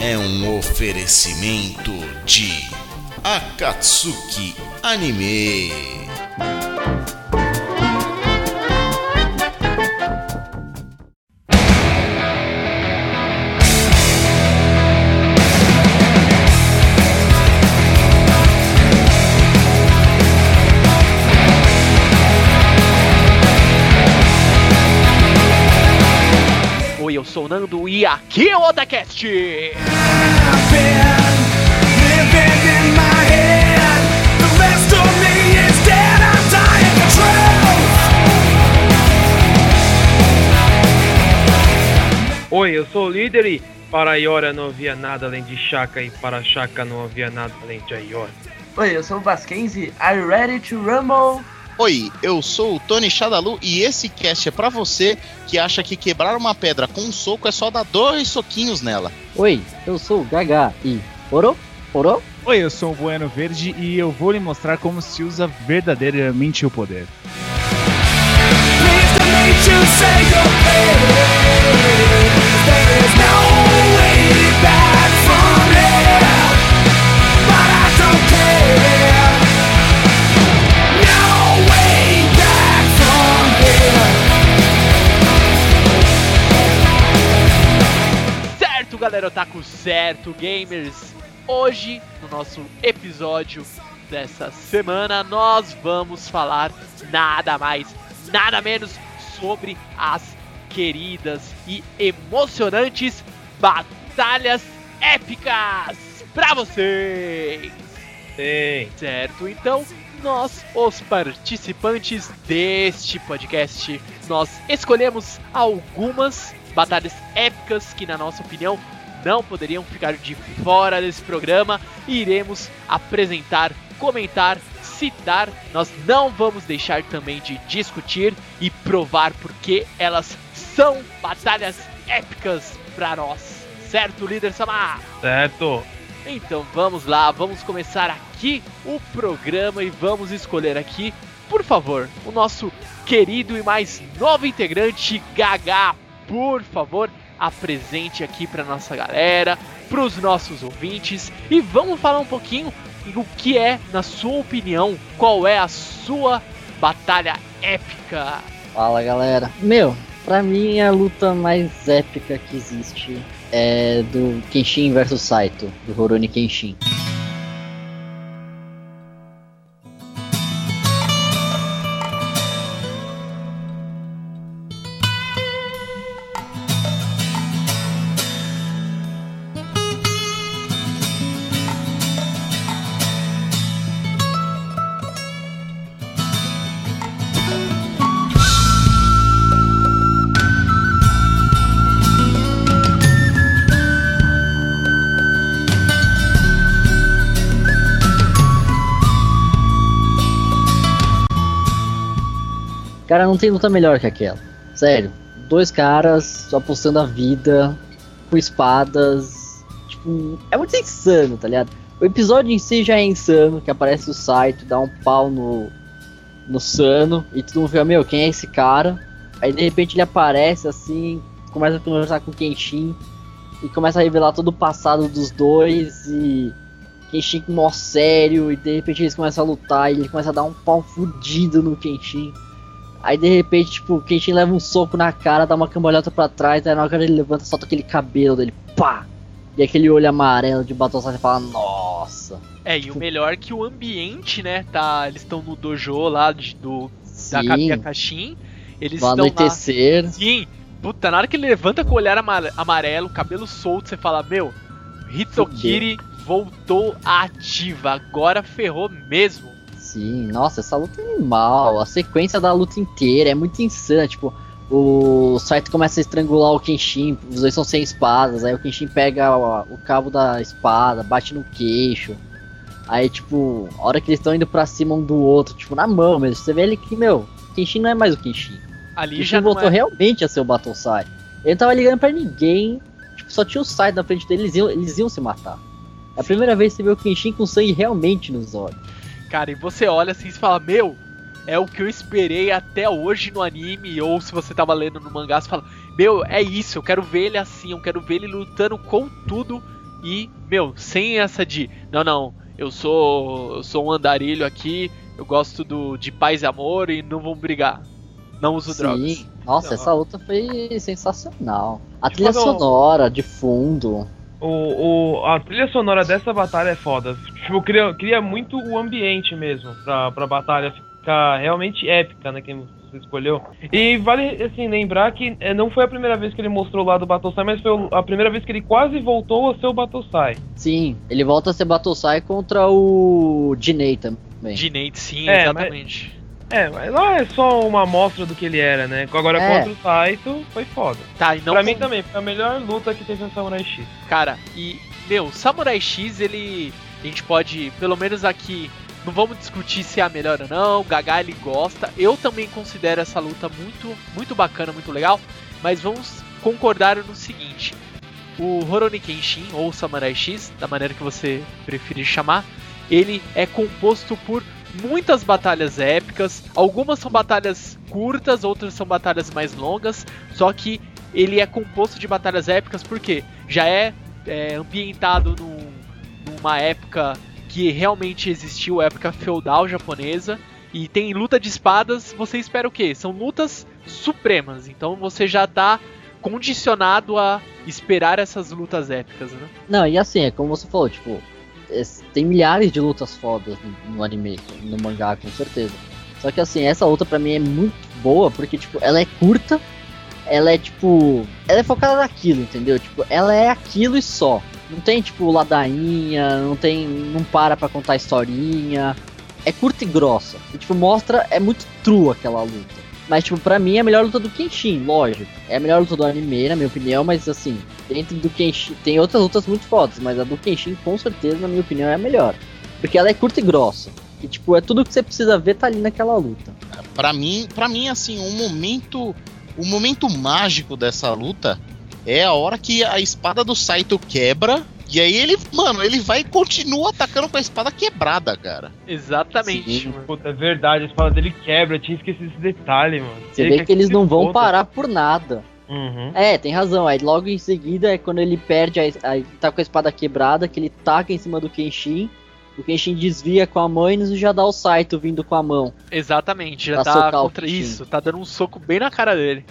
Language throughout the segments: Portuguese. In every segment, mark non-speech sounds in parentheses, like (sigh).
é um oferecimento de Akatsuki Anime. Oi, eu sou o Nando e aqui é o Otacast. Oi, eu sou o líder e para Iora não havia nada além de Shaka e para Shaka não havia nada além de Iora. Oi, eu sou o Vasquenzi. Are you ready to rumble? Oi, eu sou o Tony Shadalu e esse cast é pra você que acha que quebrar uma pedra com um soco é só dar dois soquinhos nela. Oi, eu sou o Gaga e. Oro? Oro? Oi, eu sou o Bueno Verde e eu vou lhe mostrar como se usa verdadeiramente o poder. Certo, galera Otaku, certo, gamers. Hoje, no nosso episódio dessa semana, nós vamos falar nada mais, nada menos sobre as queridas e emocionantes batalhas épicas pra vocês. Sim. Certo, então nós, os participantes deste podcast, nós escolhemos algumas batalhas épicas que, na nossa opinião, não poderiam ficar de fora desse programa e iremos apresentar, comentar, citar. Nós não vamos deixar também de discutir e provar porque elas são batalhas épicas para nós. Certo, líder Samar? Certo. Então vamos lá, vamos começar aqui o programa e vamos escolher aqui, por favor, o nosso querido e mais novo integrante, Gaga. Por favor, apresente aqui para nossa galera, para os nossos ouvintes e vamos falar um pouquinho o que é, na sua opinião, qual é a sua batalha épica. Fala galera. Meu, pra mim a luta mais épica que existe é do Kenshin versus Saito, do Rurouni Kenshin. Cara, não tem luta melhor que aquela. Sério. Dois caras apostando a vida com espadas. Tipo, é muito insano, tá ligado? O episódio em si já é insano, que aparece o Saito, dá um pau no, no Sano, e todo mundo fica, meu, quem é esse cara? Aí de repente ele aparece assim, começa a conversar com o Kenshin, e começa a revelar todo o passado dos dois, e Kenshin mó sério, e de repente eles começam a lutar, e ele começa a dar um pau fudido no Kenshin. Aí de repente, tipo, o Kenshin leva um soco na cara, dá uma cambalhota pra trás, aí na hora que ele levanta, solta aquele cabelo dele, pá! E aquele olho amarelo de batom você fala, nossa. É, e o melhor é que o ambiente, né, tá, eles estão no dojo lá de, do da Caixin, eles vai estão anoitecer. Sim, puta, na hora que ele levanta com o olhar ama- amarelo, cabelo solto, você fala, meu, Hitokiri voltou ativa, agora ferrou mesmo. Sim, nossa, essa luta é animal. A sequência da luta inteira é muito insana. Tipo, o Saito começa a estrangular o Kenshin, os dois são sem espadas, aí o Kenshin pega o, o cabo da espada, bate no queixo. Aí, tipo, a hora que eles estão indo pra cima um do outro, tipo, na mão mesmo, você vê ele que, meu, o Kenshin não é mais o Kenshin. Ali Kenshin já voltou é... realmente a ser o Battle Sai. Ele não tava ligando pra ninguém, tipo, só tinha o Sai na frente dele, eles iam, eles iam se matar. É a primeira vez que você vê o Kenshin com sangue realmente nos olhos. Cara, e você olha assim e fala, meu, é o que eu esperei até hoje no anime, ou se você tava lendo no mangá, você fala, meu, é isso, eu quero ver ele assim, eu quero ver ele lutando com tudo e, meu, sem essa de, não, não, eu sou, eu sou um andarilho aqui, eu gosto do, de paz e amor e não vamos brigar. Não uso drogas. Nossa, Não. essa luta foi sensacional. A trilha um- sonora de fundo. O, o, a trilha sonora dessa batalha é foda. Tipo, cria, cria muito o ambiente mesmo pra, pra batalha ficar realmente épica, né? Que você escolheu. E vale, assim, lembrar que eh, não foi a primeira vez que ele mostrou o lado do Battlesai, mas foi a primeira vez que ele quase voltou a ser o Battlesai. Sim, ele volta a ser Battlesai contra o Jinei também. De Nate, sim, É, exatamente. É, mas lá é só uma amostra do que ele era, né? Agora É. contra o Saito foi foda. Tá, e não pra com- mim também, foi a melhor luta que teve no Samurai X. Cara, e, meu, Samurai X, ele. A gente pode, pelo menos aqui, não vamos discutir se é a melhor ou não. O Gaga ele gosta. Eu também considero essa luta muito, muito bacana, muito legal. Mas vamos concordar no seguinte: o Horoni Kenshin, ou Samurai X, da maneira que você preferir chamar, ele é composto por muitas batalhas épicas. Algumas são batalhas curtas, outras são batalhas mais longas. Só que ele é composto de batalhas épicas porque já é, é, ambientado num- numa época que realmente existiu, época feudal japonesa. E tem luta de espadas, você espera o quê? São lutas supremas. Então você já tá condicionado a esperar essas lutas épicas, né? Não, e assim, é como você falou, tipo, tem milhares de lutas fodas no, anime, no mangá, com certeza. Só que assim, essa luta pra mim é muito boa, porque, tipo, ela é curta, ela é tipo. Ela é focada naquilo, entendeu? Tipo, ela é aquilo e só. Não tem, tipo, ladainha, não tem. não para pra contar historinha. É curta e grossa. E, tipo, mostra. É muito true aquela luta. Mas, tipo, pra mim é a melhor luta do Kenshin, lógico. É a melhor luta do anime, na minha opinião, mas assim, dentro do Kenshin. Tem outras lutas muito fodas, mas a do Kenshin, com certeza, na minha opinião, é a melhor. Porque ela é curta e grossa. E, tipo, é tudo que você precisa ver tá ali naquela luta. Pra mim, para mim assim, um momento, o momento mágico dessa luta é a hora que a espada do Saito quebra e aí ele, mano, ele vai e continua atacando com a espada quebrada, cara. Exatamente. Sim. mano. Puta, é verdade, a espada dele quebra, eu tinha esquecido esse detalhe, mano. Você vê que eles não vão foda. parar por nada. Uhum. É, tem razão. Aí logo em seguida é quando ele perde, a, aí tá com a espada quebrada, que ele taca em cima do Kenshin. O Kenshin desvia com a mão e já dá o Saito vindo com a mão. Exatamente, já tá contra isso, tá dando um soco bem na cara dele.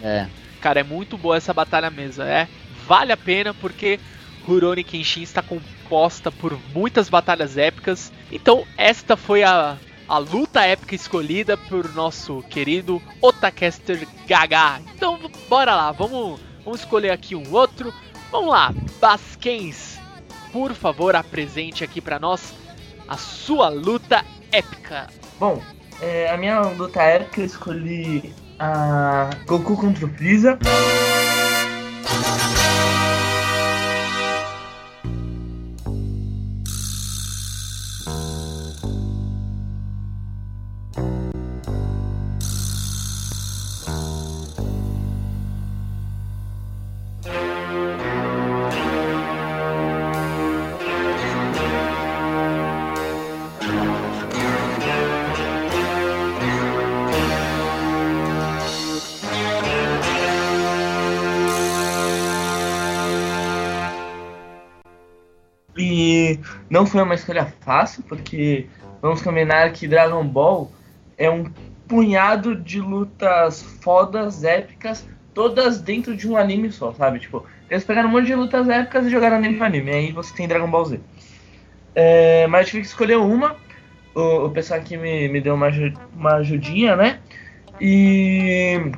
É. Cara, é muito boa essa batalha mesmo. É, vale a pena porque Rurouni Kenshin está composta por muitas batalhas épicas. Então, esta foi a, a luta épica escolhida por nosso querido Otacaster Gaga. Então, bora lá, vamos, vamos escolher aqui um outro. Vamos lá, Basquens, por favor, apresente aqui pra nós a sua luta épica. Bom, é, a minha luta épica eu escolhi a Goku contra o Freeza. Foi uma escolha fácil, porque vamos combinar que Dragon Ball é um punhado de lutas fodas, épicas, todas dentro de um anime só, sabe? Tipo, eles pegaram um monte de lutas épicas e jogaram dentro do anime, aí você tem Dragon Ball Z. É, mas eu tive que escolher uma, o, o pessoal aqui me, me deu uma, uma ajudinha, né? E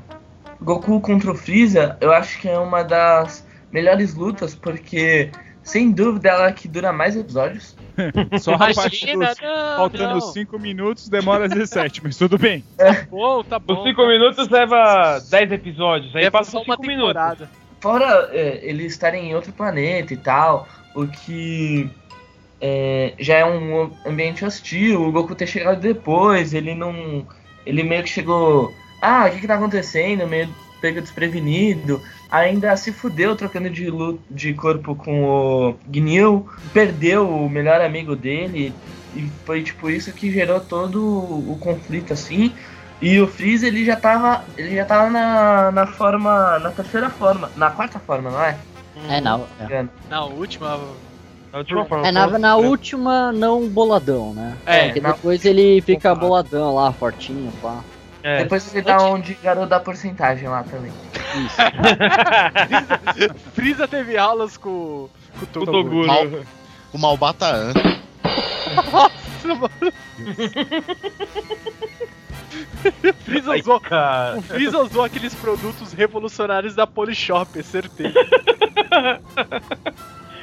Goku contra o Freeza, eu acho que é uma das melhores lutas, porque sem dúvida ela é que dura mais episódios. (laughs) Só a parte dos não, faltando não. 5 minutos demora 17, mas tudo bem. (laughs) Bom, tá bom. Os 5 minutos leva 10 episódios, aí Leva passa só os uma 5 minutos. temporada. Fora é, eles estarem em outro planeta e tal, o que é, já é um ambiente hostil, o Goku ter chegado depois, ele não. Ele meio que chegou. Ah, o que, que tá acontecendo? Meio pego desprevenido. Ainda se fudeu trocando de, lu- de corpo com o Gnil, perdeu o melhor amigo dele, e foi tipo isso que gerou todo o, o conflito assim. E o Freeze ele já tava. Ele já tava na, na forma. na terceira forma. Na quarta forma, não é? É, na, é. Na última. A última forma. É, na, na última, não boladão, né? É, Porque na- depois ele fica boladão lá, fortinho, pá. É. Depois você dá onde garoto dá porcentagem lá também. Isso. Frieza teve aulas com, com o O Toguro. Mal- O Malbata. Nossa, mano. O Frieza Ai, usou, cara. o Frieza usou aqueles produtos revolucionários da Polishop, é certeza.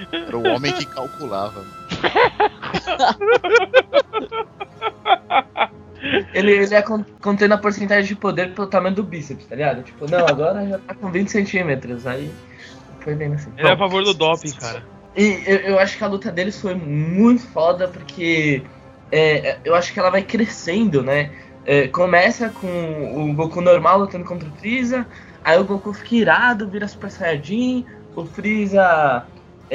Era o homem que calculava. (laughs) Ele, ele é con- contendo a porcentagem de poder pelo tamanho do bíceps, tá ligado? Tipo, não, agora já tá com 20 centímetros. Aí foi bem assim. Ele é a favor do doping, cara. E eu, eu acho que a luta deles foi muito foda porque é, eu acho que ela vai crescendo, né? É, começa com o Goku normal lutando contra o Freeza, aí o Goku fica irado, vira Super Saiyajin, o Freeza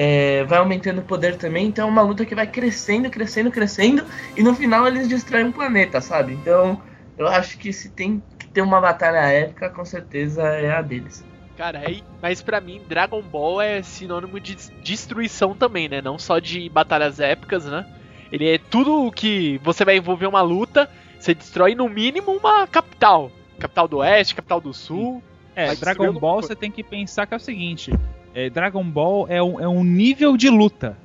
é, vai aumentando o poder também, então é uma luta que vai crescendo, crescendo, crescendo, e no final eles destroem o planeta, sabe? Então eu acho que se tem que ter uma batalha épica, com certeza é a deles. Cara, aí, mas pra mim, Dragon Ball é sinônimo de destruição também, né? Não só de batalhas épicas, né? Ele é tudo o que você vai envolver uma luta, você destrói no mínimo uma capital. Capital do Oeste, capital do Sul. É, Dragon Ball você tem que pensar que é o seguinte: é, Dragon Ball é um, é um nível de luta,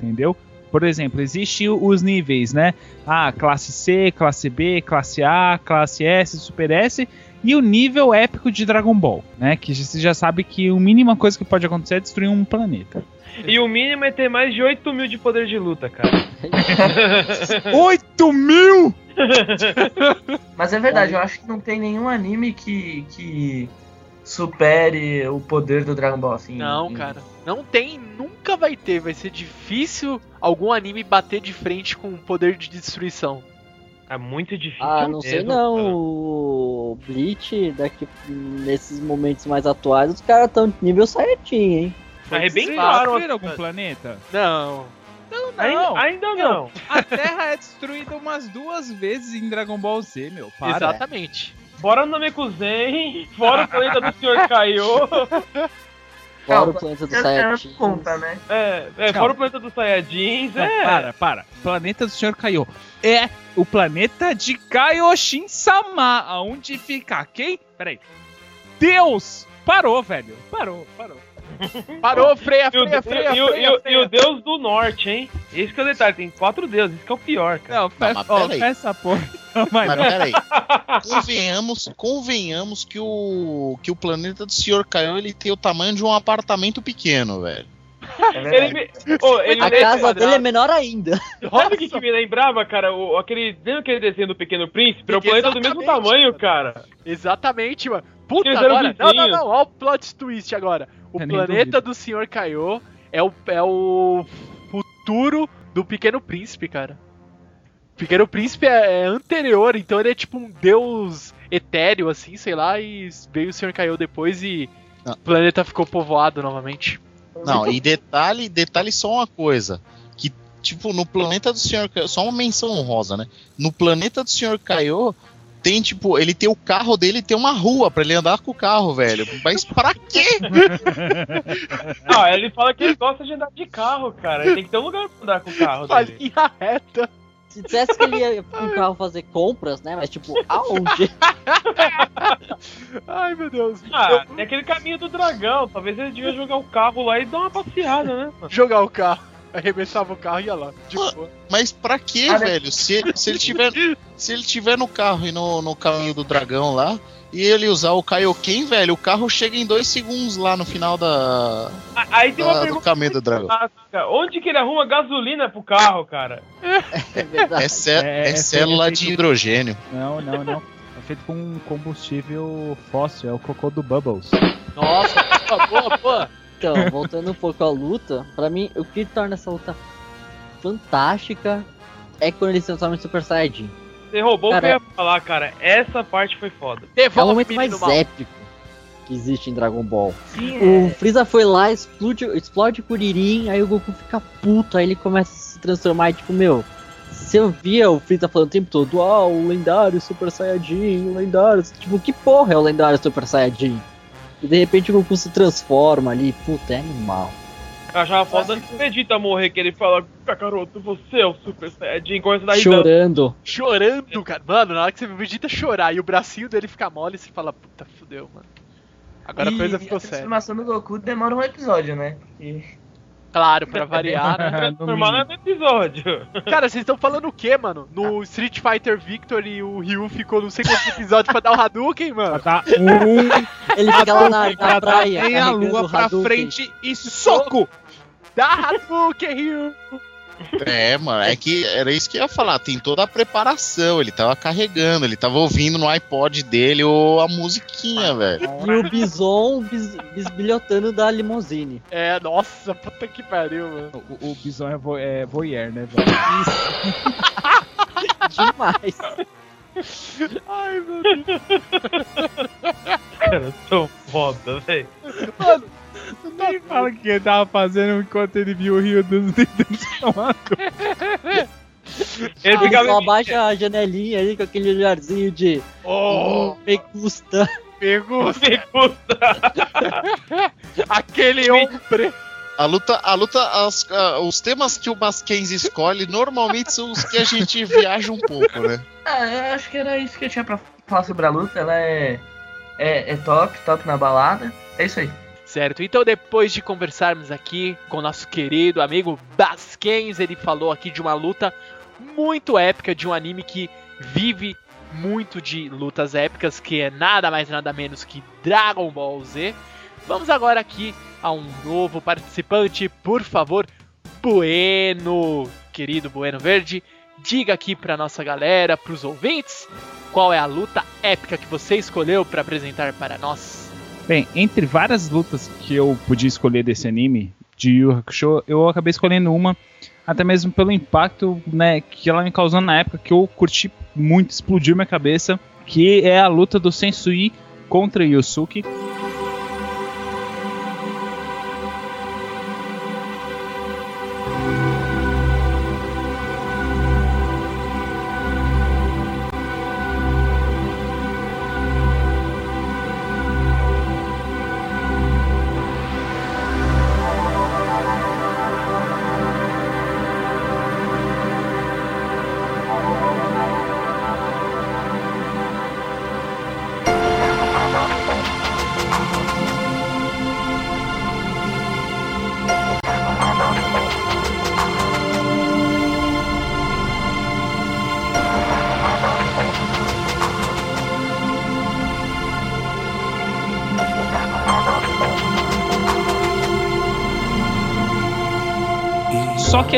entendeu? Por exemplo, existem os níveis, né? Ah, classe C, classe B, classe A, classe S, Super S e o nível épico de Dragon Ball, né? Que você já sabe que a mínima coisa que pode acontecer é destruir um planeta. E o mínimo é ter mais de 8 mil de poder de luta, cara. (laughs) 8 mil! Mas é verdade, eu acho que não tem nenhum anime que, que supere o poder do Dragon Ball assim. Não, em- cara. Não tem, nunca vai ter. Vai ser difícil algum anime bater de frente com o poder de destruição. É muito difícil. Ah, não sei mesmo, não. cara. O Bleach, daqui, nesses momentos mais atuais, os caras estão nível Saiyajin, hein? Arrebentaram. Destruir algum planeta? Não. Não, Ainda, ainda não. A Terra é destruída umas duas vezes em Dragon Ball Z, meu. Para. Exatamente. Fora o Namekuzen, fora o planeta do Sr. Kaiô, Fora o planeta do Saiyajin. conta, né? é, é, fora o planeta dos Saiyajins, é. para, para. Planeta do Senhor Kaiô. É o planeta de Kaioshin-sama. Aonde fica quem? Peraí. Deus! Parou, velho. Parou, parou. Parou, freia, o, freia, freia, e o- freia, e o- freia. e o deus do norte, hein? Esse que é o detalhe, tem quatro deuses, isso que é o pior, cara. Não, fecha, mas ó, peraí. fecha essa porra. Não, mas Mas não. peraí. Convenhamos, convenhamos que o que o planeta do Sr. Kaiô ele tem o tamanho de um apartamento pequeno, velho. É Ele me, Ô, ele A casa dele é menor ainda. Sabe o que, que me lembrava, cara? O, aquele, lembra aquele desenho do Pequeno Príncipe? É o planeta do mesmo tamanho, cara. Exatamente, mano. Puta, Eles eram agora. Não, não, não. Olha o plot twist agora. O Eu planeta do Sr. Kaiô é o, é o futuro do Pequeno Príncipe, cara. O Pequeno Príncipe é, é anterior, então ele é tipo um deus etéreo, assim, sei lá, e veio o Sr. Kaiô depois e Não. o planeta ficou povoado novamente. Não, e detalhe, detalhe só uma coisa. Que, tipo, no planeta do Sr. Kaiô, só uma menção honrosa, né? No planeta do Sr. Kaiô, tem, tipo, ele tem o carro dele tem uma rua pra ele andar com o carro, velho. Mas pra quê? (laughs) Ah, ele fala que ele gosta de andar de carro, cara. Ele tem que ter um lugar pra andar com o carro Uma dele. linha reta. Se dissesse que ele ia com o carro fazer compras, né? Mas tipo, aonde? (laughs) Ai, meu Deus. Ah, tem aquele caminho do dragão. Talvez ele devia jogar o carro lá e dar uma passeada, né? Jogar o carro. Arremessava o carro e ia lá. De Ah. Mas pra quê, Ah, né? velho? Se, se ele tiver se ele tiver no carro e no, no caminho do dragão lá, e ele usar o Kaioken, velho, o carro chega em dois segundos lá no final da, A- Aí tem uma da- do caminho do dragão. Onde que ele arruma gasolina pro carro, cara? É (laughs) verdade. É, cé- É, é célula feito- de hidrogênio. Não, não, não. É feito com um combustível fóssil, é o cocô do Bubbles. Nossa, boa, boa. Então, voltando um pouco à luta, pra mim, o que torna essa luta fantástica é quando eles se transformam em Super Saiyajin. Você roubou o que Cara, eu ia falar, cara. Essa parte foi foda. É o Devolve momento mais mal. épico que existe em Dragon Ball. Sim, O é. Freeza foi lá, explode, explode o Kuririn, aí o Goku fica puto, aí ele começa a se transformar e tipo, meu, se eu via o Freeza falando o tempo todo, ah, o lendário Super Saiyajin, o lendário, tipo, que porra é o lendário Super Saiyajin? E de repente o Goku se transforma ali, puta, é animal. Eu achava foda antes do Vegeta morrer, que ele fala, Kakaroto, você é o Super Saiyajin, começa a risada. Chorando. Chorando, cara. Mano, na hora que você vê o Vegeta chorar e o bracinho dele ficar mole, você fala, puta, fudeu, mano. Agora a E coisa ficou a séria. transformação do Goku demora um episódio, né? E Claro, pra (laughs) variar, né? (laughs) Transformar no episódio. Cara, vocês estão falando o quê, mano? No Street Fighter Victory, o Ryu ficou não sei quantos episódios pra dar o Hadouken, (laughs) Pra mano. dar um Ele fica lá na, na praia, meia carregando lua pra frente e soco! Dá Hadouken, Ryu! É, mano, é que era isso que eu ia falar. Tem toda a preparação. Ele tava carregando, ele tava ouvindo no iPod dele ou a musiquinha, velho. E o Bison bis, bisbilhotando da limousine. É, nossa, puta que pariu, mano. O, o Bison é, vo é voyeur, né, velho? (laughs) Demais. Ai, meu Deus. Cara, tão foda, velho. Nem fala o que ele tava fazendo enquanto ele viu o Rio dos transformando. (laughs) Ele Ele ficava só abaixa a janelinha ali com aquele olharzinho de. Oh, Me custa. pegou (laughs) Segundo. aquele homem. A luta, a luta, as- ah, os temas que o Mackenzie escolhe normalmente são os que a gente (laughs) viaja um pouco, né? Ah, eu acho que era isso que eu tinha pra falar sobre a luta. Ela é, é, é top, top na balada. É isso aí. Certo, então depois de conversarmos aqui com nosso querido amigo Basquens, ele falou aqui de uma luta muito épica de um anime que vive muito de lutas épicas, que é nada mais nada menos que Dragon Ball Z. Vamos agora aqui a um novo participante, por favor, Bueno, querido Bueno Verde, diga aqui pra nossa galera, pros ouvintes, qual é a luta épica que você escolheu para apresentar para nós. Bem, entre várias lutas que eu podia escolher desse anime, de Yu Hakusho, eu acabei escolhendo uma, até mesmo pelo impacto né, que ela me causou na época, que eu curti muito, explodiu minha cabeça, que é a luta do Sensui contra Yusuke.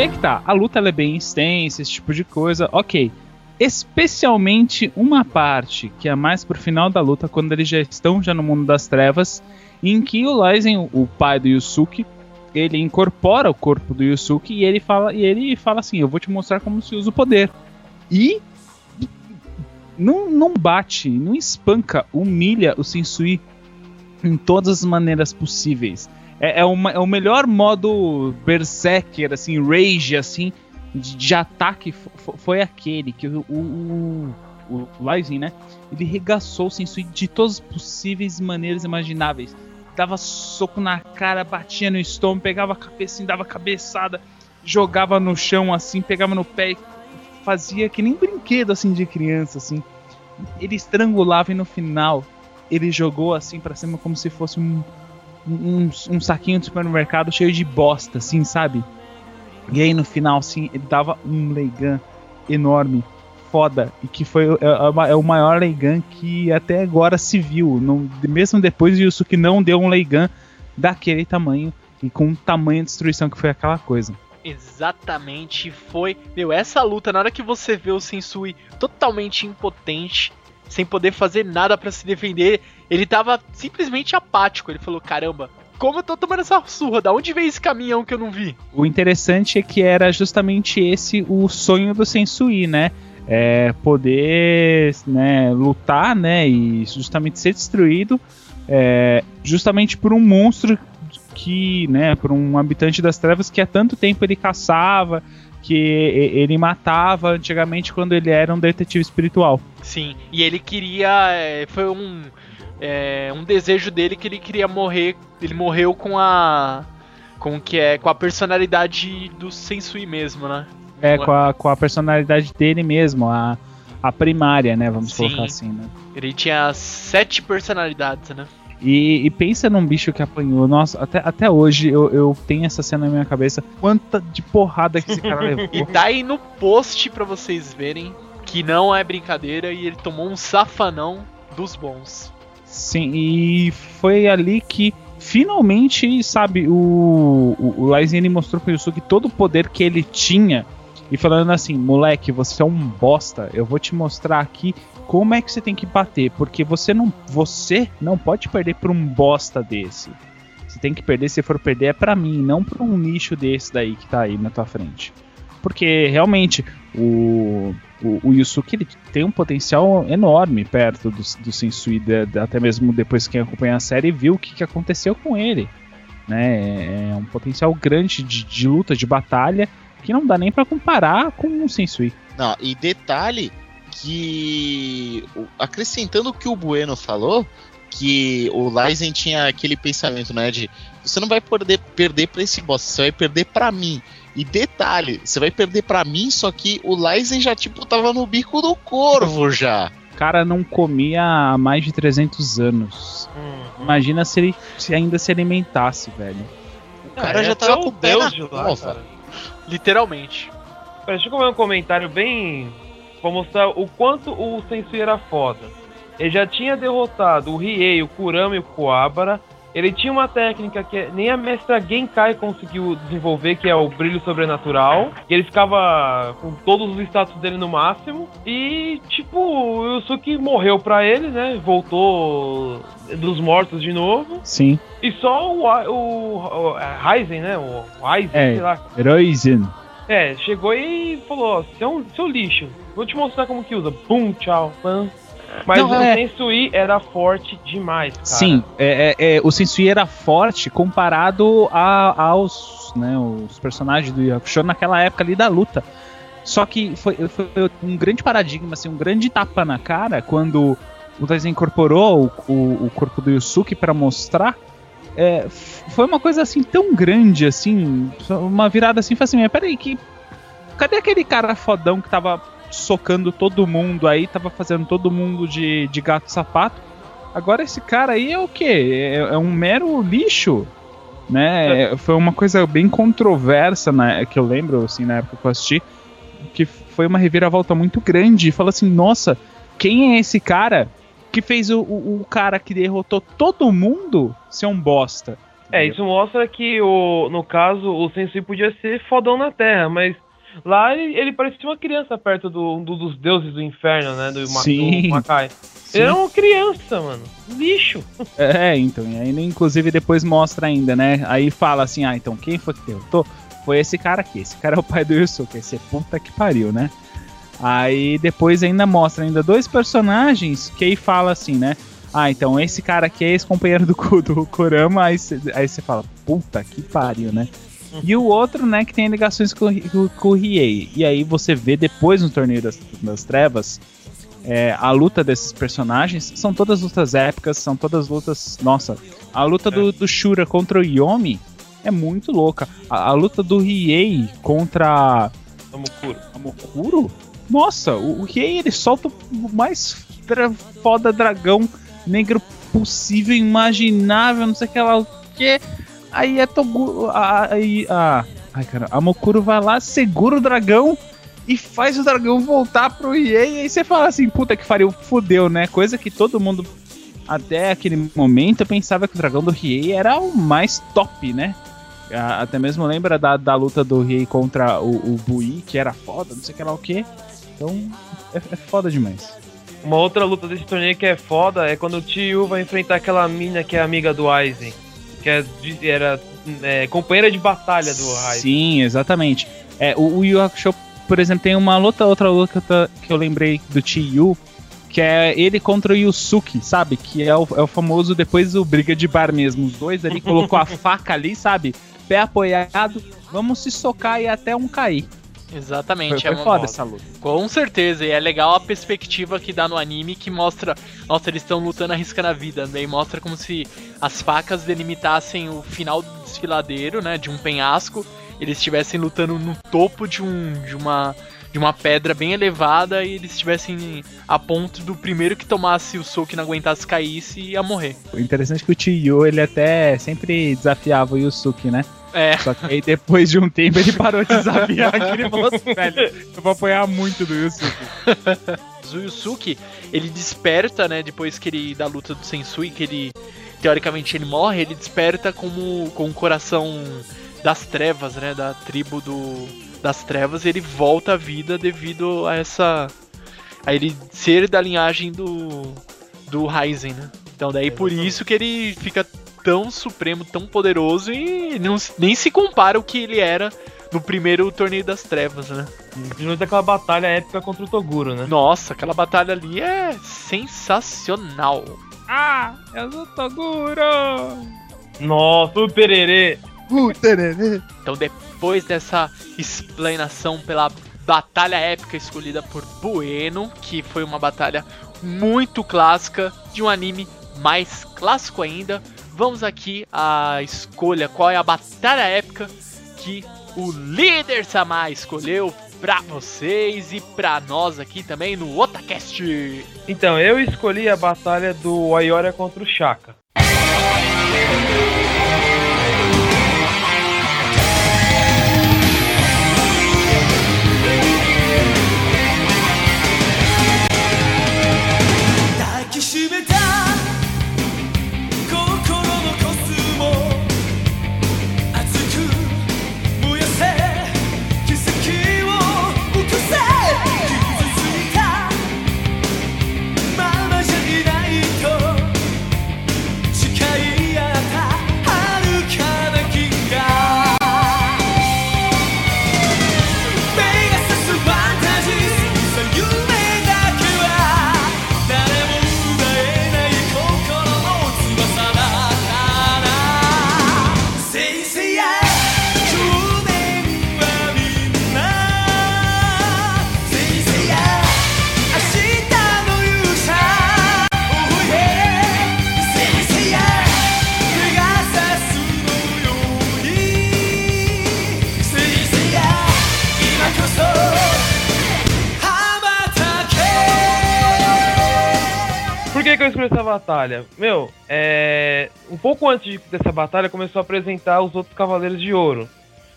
Aí que tá, a luta é bem extensa, esse tipo de coisa, ok. Especialmente uma parte, que é mais pro final da luta, quando eles já estão já no mundo das trevas, em que o Lysen, o pai do Yusuke, ele incorpora o corpo do Yusuke e ele fala, e ele fala assim, eu vou te mostrar como se usa o poder. E não, não bate, não espanca, humilha o Sensui em todas as maneiras possíveis. É, é, uma- é o melhor modo berserker, assim, rage, assim, de, de ataque fo- fo- foi aquele que o, o, o, o Lysen, né? Ele regaçou o Sensui de todas as possíveis maneiras imagináveis. Dava soco na cara, batia no estômago, pegava a cabeça, assim, dava cabeçada, jogava no chão assim, pegava no pé e fazia que nem brinquedo assim de criança assim. Ele estrangulava e no final ele jogou assim pra cima como se fosse um, um, um saquinho de supermercado cheio de bosta, assim, sabe? E aí no final, assim, ele dava um Leigan enorme, foda, e que foi é, é é o maior Leigan que até agora se viu. Não, mesmo depois de Yusuke não deu um Leigan daquele tamanho e com o tamanho de destruição que foi aquela coisa. Exatamente, foi. Meu, essa luta, na hora que você vê o Sensui totalmente impotente, sem poder fazer nada pra se defender, ele tava simplesmente apático. Ele falou: caramba, como eu tô tomando essa surra? Da onde veio esse caminhão que eu não vi? O interessante é que era justamente esse o sonho do Sensui, né? É poder né, lutar, né? E justamente ser destruído é, justamente por um monstro que, né? Por um habitante das trevas que há tanto tempo ele caçava, que ele matava antigamente quando ele era um detetive espiritual. Sim, e ele queria. é, foi um. é, um desejo dele que ele queria morrer. Ele morreu com a. Com o que é. Com a personalidade do Sensui mesmo, né? É, com a, com a personalidade dele mesmo, a, a primária, né? Vamos Sim. colocar assim, né? Ele tinha sete personalidades, né? E, e pensa num bicho que apanhou. Nossa, até, até hoje eu, eu tenho essa cena na minha cabeça. Quanta de porrada que esse cara (laughs) levou. E tá aí no post pra vocês verem que não é brincadeira e ele tomou um safanão dos bons. Sim, e foi ali que finalmente, sabe, o, o, o Laizen mostrou pro Yusuke todo o poder que ele tinha. E falando assim, moleque, você é um bosta. Eu vou te mostrar aqui como é que você tem que bater, porque você não, você não pode perder pra um bosta desse. Você tem que perder, se for perder é pra mim, não pra um lixo desse daí que tá aí na tua frente. Porque realmente o, o, o Yusuke ele tem um potencial enorme perto do, do Sensui, até mesmo depois que quem acompanha a série viu o que, que aconteceu com ele. Né? É um potencial grande de, de luta, de batalha, que não dá nem pra comparar com o Sensui. Não, e detalhe que acrescentando o que o Bueno falou, que o Lysen tinha aquele pensamento, né, de você não vai poder perder pra esse boss, você vai perder pra mim. E detalhe, você vai perder pra mim, só que o Lysen já tipo tava no bico do corvo (laughs) já. O cara não comia há mais de 300 anos. Imagina se ele se ainda se alimentasse, velho. O cara é já tava o com o pé Deus de lá, cara. Literalmente. Deixa eu ver um comentário bem. Pra mostrar o quanto o Sensui era foda. Ele já tinha derrotado o Riei, o Kurama e o Kuwabara. Ele tinha uma técnica que nem a mestra Genkai conseguiu desenvolver, que é o brilho sobrenatural. E ele ficava com todos os status dele no máximo. E, tipo, o Yusuke morreu pra ele, né? Voltou dos mortos de novo. Sim. E só o, o, o é, Ryzen, né? O Ryzen, É. sei lá. Heroizen. É, chegou e falou, ó, seu, seu lixo, vou te mostrar como que usa. Pum, tchau, pam. Mas Não, o é. Sensui era forte demais, cara. Sim, é, é, é, o Sensui era forte comparado a- aos né, os personagens do Yakusho naquela época ali da luta. Só que foi, foi um grande paradigma, assim, um grande tapa na cara quando o Taisen incorporou o, o, o corpo do Yusuke para mostrar. É, foi uma coisa assim tão grande, assim, uma virada assim, foi assim, mas peraí, que. Cadê aquele cara fodão que tava socando todo mundo aí, tava fazendo todo mundo de, de gato sapato? Agora esse cara aí é o quê? É, é um mero lixo, né? Foi uma coisa bem controversa, né? Que eu lembro, assim, na época que eu assisti, que foi uma reviravolta muito grande. E fala assim, nossa, quem é esse cara que fez o, o, o cara que derrotou todo mundo ser um bosta? É, isso mostra que, o, no caso, o Sensui podia ser fodão na Terra, mas lá ele, ele parecia uma criança perto do, do- dos deuses do inferno, né? Do, Sim. do Makai. Sim. Ele era uma criança, mano. Lixo. (laughs) É, então, e aí inclusive depois mostra ainda, né? Aí fala assim, ah, então quem foi que derrotou? Foi esse cara aqui, esse cara é o pai do Yusuke, esse é puta que pariu, né? Aí depois ainda mostra ainda dois personagens que aí fala assim, né? Ah, então esse cara aqui é ex-companheiro do, do Kurama, aí você fala, puta que pariu, né? E o outro, né, que tem ligações com, o- com, com o Riei. E aí você vê depois no Torneio das, das Trevas, é, a luta desses personagens são todas lutas épicas, são todas lutas. Nossa, a luta do, do Shura contra o Yomi é muito louca. A, a luta do Riei contra Amokuro. a Mokuro, nossa, o, o Riei ele solta o mais foda dragão negro possível, imaginável, não sei o que lá o que. Aí é Togu. a- Aí a, Ai, cara, a Mokuro vai lá, segura o dragão e faz o dragão voltar pro Riei. E aí você fala assim, puta que pariu, fudeu, né? Coisa que todo mundo, até aquele momento, pensava que o dragão do Riei era o mais top, né? Até mesmo lembra da, da luta do Riei contra o, o Bui, que era foda, não sei o que lá o que. Então, é, é foda demais. Uma outra luta desse torneio que é foda é quando o Tio vai enfrentar aquela mina que é amiga do Aizen. Que é era é, companheira de batalha do Aizen. Sim, exatamente. É, o, o Yu Hakusho, por exemplo, tem uma luta, outra luta que eu, ta- que eu lembrei do Chi-Yu, que é ele contra o Yusuke, sabe? Que é o, é o famoso, depois o briga de bar mesmo. Os dois ali, colocou a (laughs) faca ali, sabe? Pé apoiado, vamos se socar e até um cair. Exatamente, Foi, é foi uma foda moda. essa luta. Com certeza, e é legal a perspectiva que dá no anime que mostra, nossa, eles estão lutando arriscando a vida, daí mostra como se as facas delimitassem o final do desfiladeiro, né, de um penhasco, eles estivessem lutando no topo de um de uma de uma pedra bem elevada e eles estivessem a ponto do primeiro que tomasse o soco e não aguentasse caísse ia morrer. O interessante é que o Chi-Yu, ele até sempre desafiava o Yusuke, né? É, Só que aí depois de um tempo ele parou de desafiar, que (laughs) ele falou assim, velho, eu vou apoiar muito do Yusuke. o Yusuke, ele desperta, né, depois que ele da luta do Sensui, que ele teoricamente ele morre, ele desperta como com o coração das trevas, né, da tribo do das trevas, e ele volta à vida devido a essa a ele ser da linhagem do do Ryzen, né? Então daí por isso que ele fica tão supremo, tão poderoso e não, nem se compara o que ele era no primeiro torneio das trevas, né? Principalmente aquela batalha épica contra o Toguro, né? Nossa, aquela batalha ali é sensacional. Ah, eu sou Toguro! Nossa, o Pererê! Então, depois dessa explanação pela batalha épica escolhida por Bueno, que foi uma batalha muito clássica de um anime mais clássico ainda, vamos aqui à escolha qual é a batalha épica que o líder Samar escolheu pra vocês e pra nós aqui também no Otacast. Então, eu escolhi a batalha do Ayora contra o Shaka. Batalha? Meu, é. Um pouco antes de- dessa batalha começou a apresentar os outros Cavaleiros de Ouro.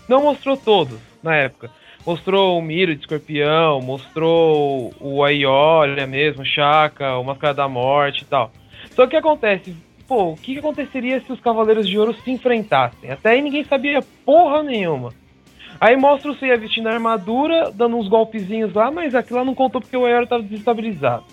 Não mostrou todos na época. Mostrou o Miro de Escorpião, mostrou o Aiolha mesmo, o Shaka, o Máscara da Morte e tal. Só que acontece? Pô, o que, aconteceria se os Cavaleiros de Ouro se enfrentassem? Até aí ninguém sabia porra nenhuma. Aí mostra o Seiya vestindo a armadura, dando uns golpezinhos lá, mas aquilo lá não contou porque o Aiolha tava desestabilizado.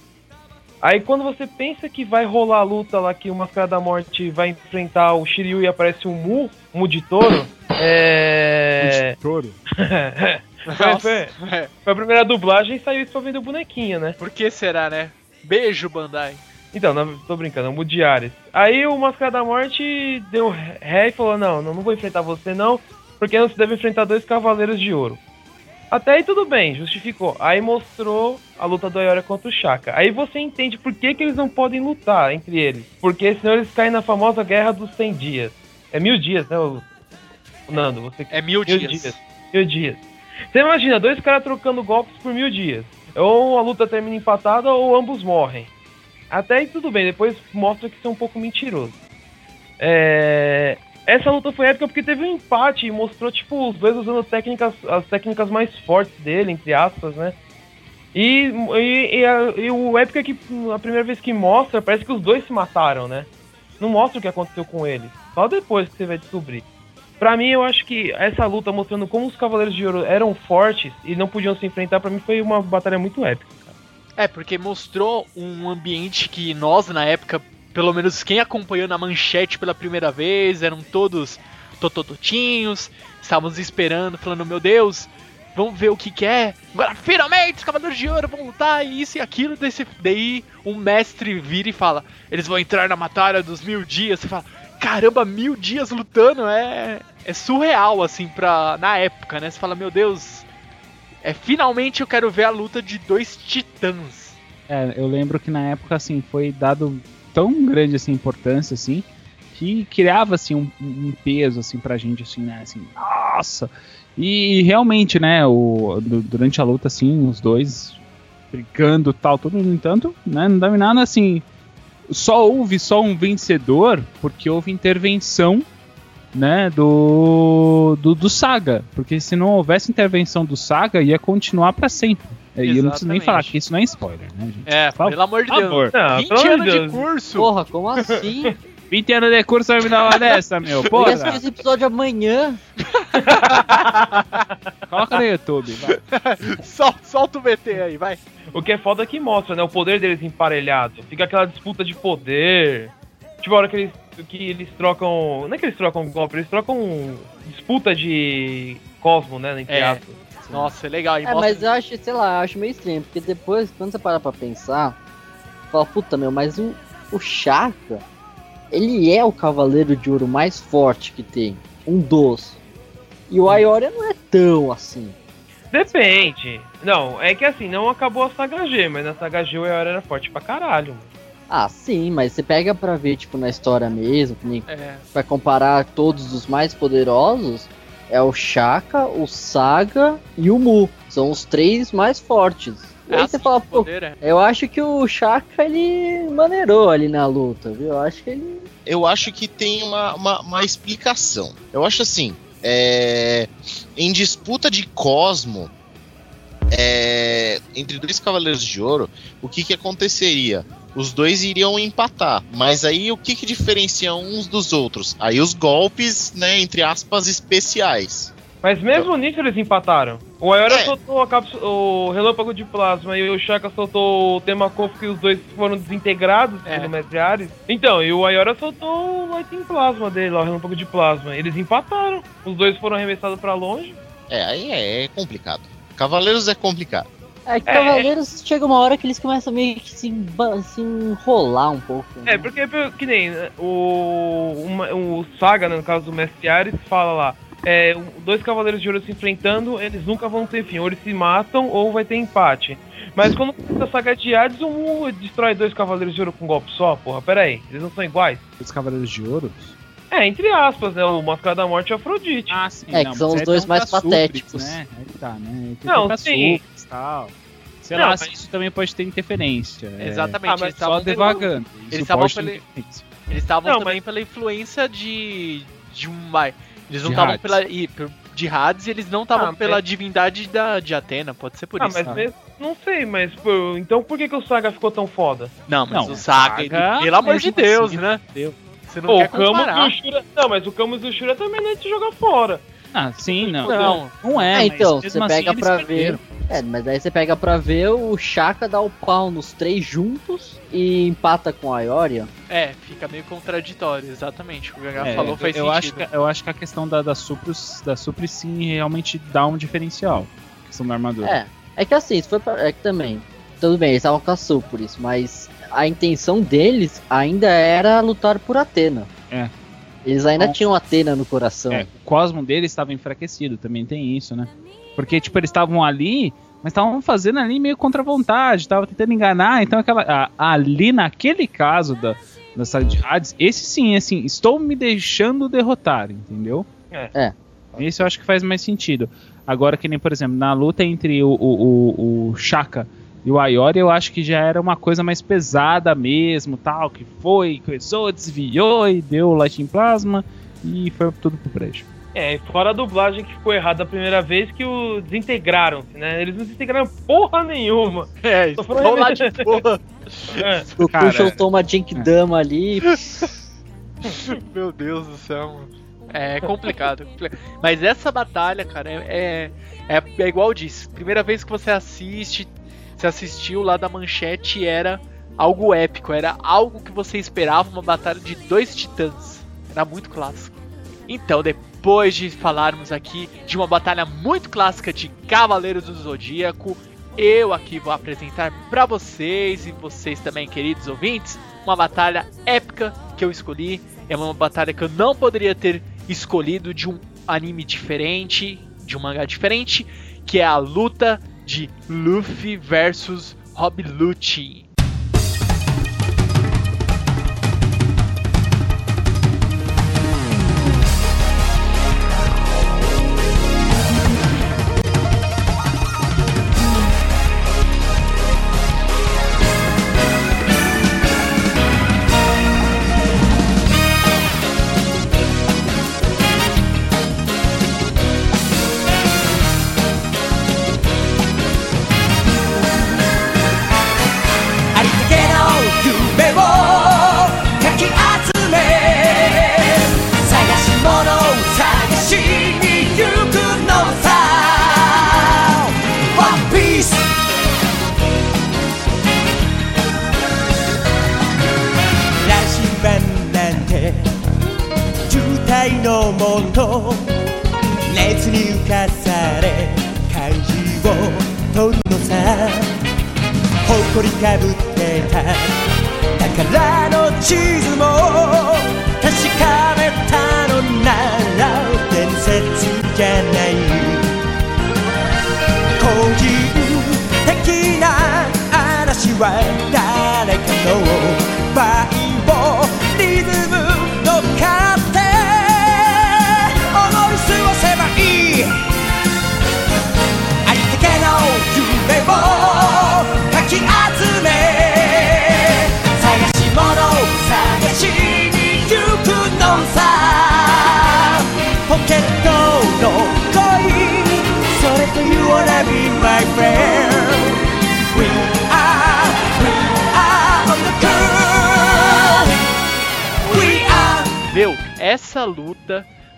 Aí quando você pensa que vai rolar a luta lá que o Máscara da Morte vai enfrentar o Shiryu e aparece um Mu, Mu de touro, é... Touro. (laughs) foi, foi- foi a primeira dublagem e saiu isso pra vender o bonequinho, né? Por que será, né? Beijo, Bandai. Então, não, tô brincando, é o Mu de Ares. Aí o Máscara da Morte deu ré e falou, não, não, não vou enfrentar você não, porque não se deve enfrentar dois Cavaleiros de Ouro. Até aí tudo bem, justificou. Aí mostrou a luta do Ayora contra o Shaka. Aí você entende por que, que eles não podem lutar entre eles. Porque senão eles caem na famosa guerra dos 100 dias. É mil dias, né, o, Nando? Você É mil, Mil dias. dias. Mil dias. Você imagina, dois caras trocando golpes por mil dias. Ou a luta termina empatada ou ambos morrem. Até aí tudo bem, depois mostra que são um pouco mentirosos. É... essa luta foi épica porque teve um empate e mostrou, tipo, os dois usando técnicas, as técnicas mais fortes dele, entre aspas, né? E, e, e, a- e o épico é que a primeira vez que mostra, parece que os dois se mataram, né? Não mostra o que aconteceu com eles. Só depois que você vai descobrir. Pra mim, eu acho que essa luta mostrando como os Cavaleiros de Ouro eram fortes e não podiam se enfrentar, pra mim foi uma batalha muito épica. É, porque mostrou um ambiente que nós, na época, pelo menos quem acompanhou na manchete pela primeira vez, eram todos totototinhos, estávamos esperando, falando, meu Deus, vamos ver o que é. Agora, finalmente, os Cavaleiros de Ouro vão lutar, e isso e aquilo. Você- daí um mestre vira e fala, eles vão entrar na batalha dos mil dias. Você fala, caramba, mil dias lutando, é, é surreal, assim, pra, na época, né? Você fala, meu Deus, é, finalmente eu quero ver a luta de dois titãs. É, eu lembro que na época, assim, foi dado tão grande, assim, importância, assim, que criava, assim, um, um peso, assim, pra gente, assim, né, assim, nossa! E realmente, né, o, du- durante a luta, assim, os dois brigando e tal, tudo, no entanto, né, não dava nada, assim, só houve só um vencedor porque houve intervenção, né, do, do, do Saga, porque se não houvesse intervenção do Saga, ia continuar pra sempre. E eu não preciso nem falar que isso não é spoiler, né, gente? É, Por pelo amor de Deus. Não, 20 pelo amor anos de de Deus. curso. Porra, como assim? (laughs) 20 anos de curso vai me dar uma dessa, meu. Eu Porra. assistir esse episódio amanhã. (laughs) Coloca no YouTube, vai. (laughs) Sol- solta o VT aí, vai. O que é foda é que mostra, né? O poder deles emparelhado. Fica aquela disputa de poder. Tipo, a hora que eles, que eles trocam. Não é que eles trocam golpe, eles trocam disputa de cosmo, né? Entre É. aspas. Nossa, é legal. E É, mostra- mas eu acho, sei lá, eu acho meio estranho, porque depois, quando você para pra pensar, fala, puta meu, mas o, o Shaka, ele é o cavaleiro de ouro mais forte que tem. Um dos. E o Aioria não é tão assim. Depende. Não, é que assim, não acabou a saga G, mas na saga G o Eora era forte pra caralho. mano. Ah, sim, mas você pega pra ver, tipo, na história mesmo, que nem É, vai comparar todos os mais poderosos, é o Shaka, o Saga e o Mu. São os três mais fortes. E aí é você fala, pô, poder é. eu acho que o Shaka ele maneirou ali na luta, viu? Eu acho que ele. eu acho que tem uma, uma, uma explicação. Eu acho assim, é, em disputa de Cosmo é, entre dois Cavaleiros de Ouro, o que, que aconteceria? Os dois iriam empatar, mas aí o que, que diferencia uns dos outros? Aí os golpes, né, entre aspas, especiais. Mas mesmo nisso eles empataram. O Eora É. soltou a cápsula, o relâmpago de plasma e o Shaka soltou o Temacofo que os dois foram desintegrados É. pelo Mestre Ares. Então, e o Ayora soltou o Lightning Plasma dele lá, o relâmpago de plasma. Eles empataram. Os dois foram arremessados pra longe. É, aí é, complicado. Cavaleiros é complicado. É que É, Cavaleiros chega uma hora que eles começam meio que se, se enrolar um pouco. né? É, porque que nem né, o, uma- o Saga, né, no caso do Mestre Ares, fala lá. É, dois Cavaleiros de Ouro se enfrentando, eles nunca vão ter fim. Ou eles se matam ou vai ter empate. Mas quando a saga de Hades, um destrói dois Cavaleiros de Ouro com um golpe só, porra. Pera aí, eles não são iguais? Os Cavaleiros de Ouro? É, entre aspas, né? O Máscara da Morte e o Afrodite. Ah, sim. É, que são os aí dois mais patéticos. Supres, né? Aí que tá, né? Tem Não, sim. Tal. Sei Não, lá mas- se isso também pode ter interferência. é, Exatamente. Ah, mas eles Só estavam devagando. Eles estavam pela-. Eles estavam também pela influência de. de uma. Eles não estavam Hades. pela. e- de Hades e eles não estavam Ah, mas- pela divindade da, de Atena, pode ser por ah, isso. mas mesmo, não sei, mas pô, então por que, que o Saga ficou tão foda? Não, mas Não, o Saga, Saga, pelo amor mas de Deus, assim, né? Deus. Você não Pô, quer o Camus e o Shura. Não, mas o Camus e o Shura também não é de jogar fora. Ah, sim, não. Não. Não é, É, mas então, você assim pega eles pra perderam. É, mas daí você pega pra ver o Shaka dar o pau nos três juntos e empata com a Ioria. É, fica meio contraditório, exatamente. O que o Gaga É, falou faz eu acho sentido. que, eu acho que a questão da, da Supros, da Supri sim realmente dá um diferencial. A questão da armadura. É, é que assim, se for pra, é que também, tudo bem, eles estavam com a isso, mas a intenção deles ainda era lutar por Atena. É. Eles ainda Então- tinham Atena no coração. É, o cosmo deles estava enfraquecido, também tem isso, né? Porque, tipo, eles estavam ali, mas estavam fazendo ali meio contra a vontade, estavam tentando enganar, então aquela. a- ali naquele caso da, da saga de Hades, esse sim, assim, estou me deixando derrotar, entendeu? É. É. Esse eu acho que faz mais sentido. Agora, que nem, por exemplo, na luta entre o, o, o, o Shaka e o Ayori, eu acho que já era uma coisa mais pesada mesmo, tal, que foi, começou, desviou e deu o Lightning Plasma. e foi tudo pro prédio. É, fora a dublagem que ficou errada a primeira vez que o desintegraram-se, né? Eles não desintegraram porra nenhuma. É, estão falando- lá de boa. (laughs) É. O Cara, Kushel toma Genkidama ali. Meu Deus do céu, mano. É complicado. complicado. Mas essa batalha, cara, é, é, é, é igual eu disse. Primeira vez que você assiste, você assistiu lá da manchete era algo épico, era algo que você esperava, uma batalha de dois titãs. Era muito clássico. Então, depois de falarmos aqui de uma batalha muito clássica de Cavaleiros do Zodíaco, eu aqui vou apresentar pra vocês e vocês também, queridos ouvintes, uma batalha épica que eu escolhi. É uma batalha que eu não poderia ter escolhido de um anime diferente, de um mangá diferente, que é a luta de Luffy versus Rob Lucci.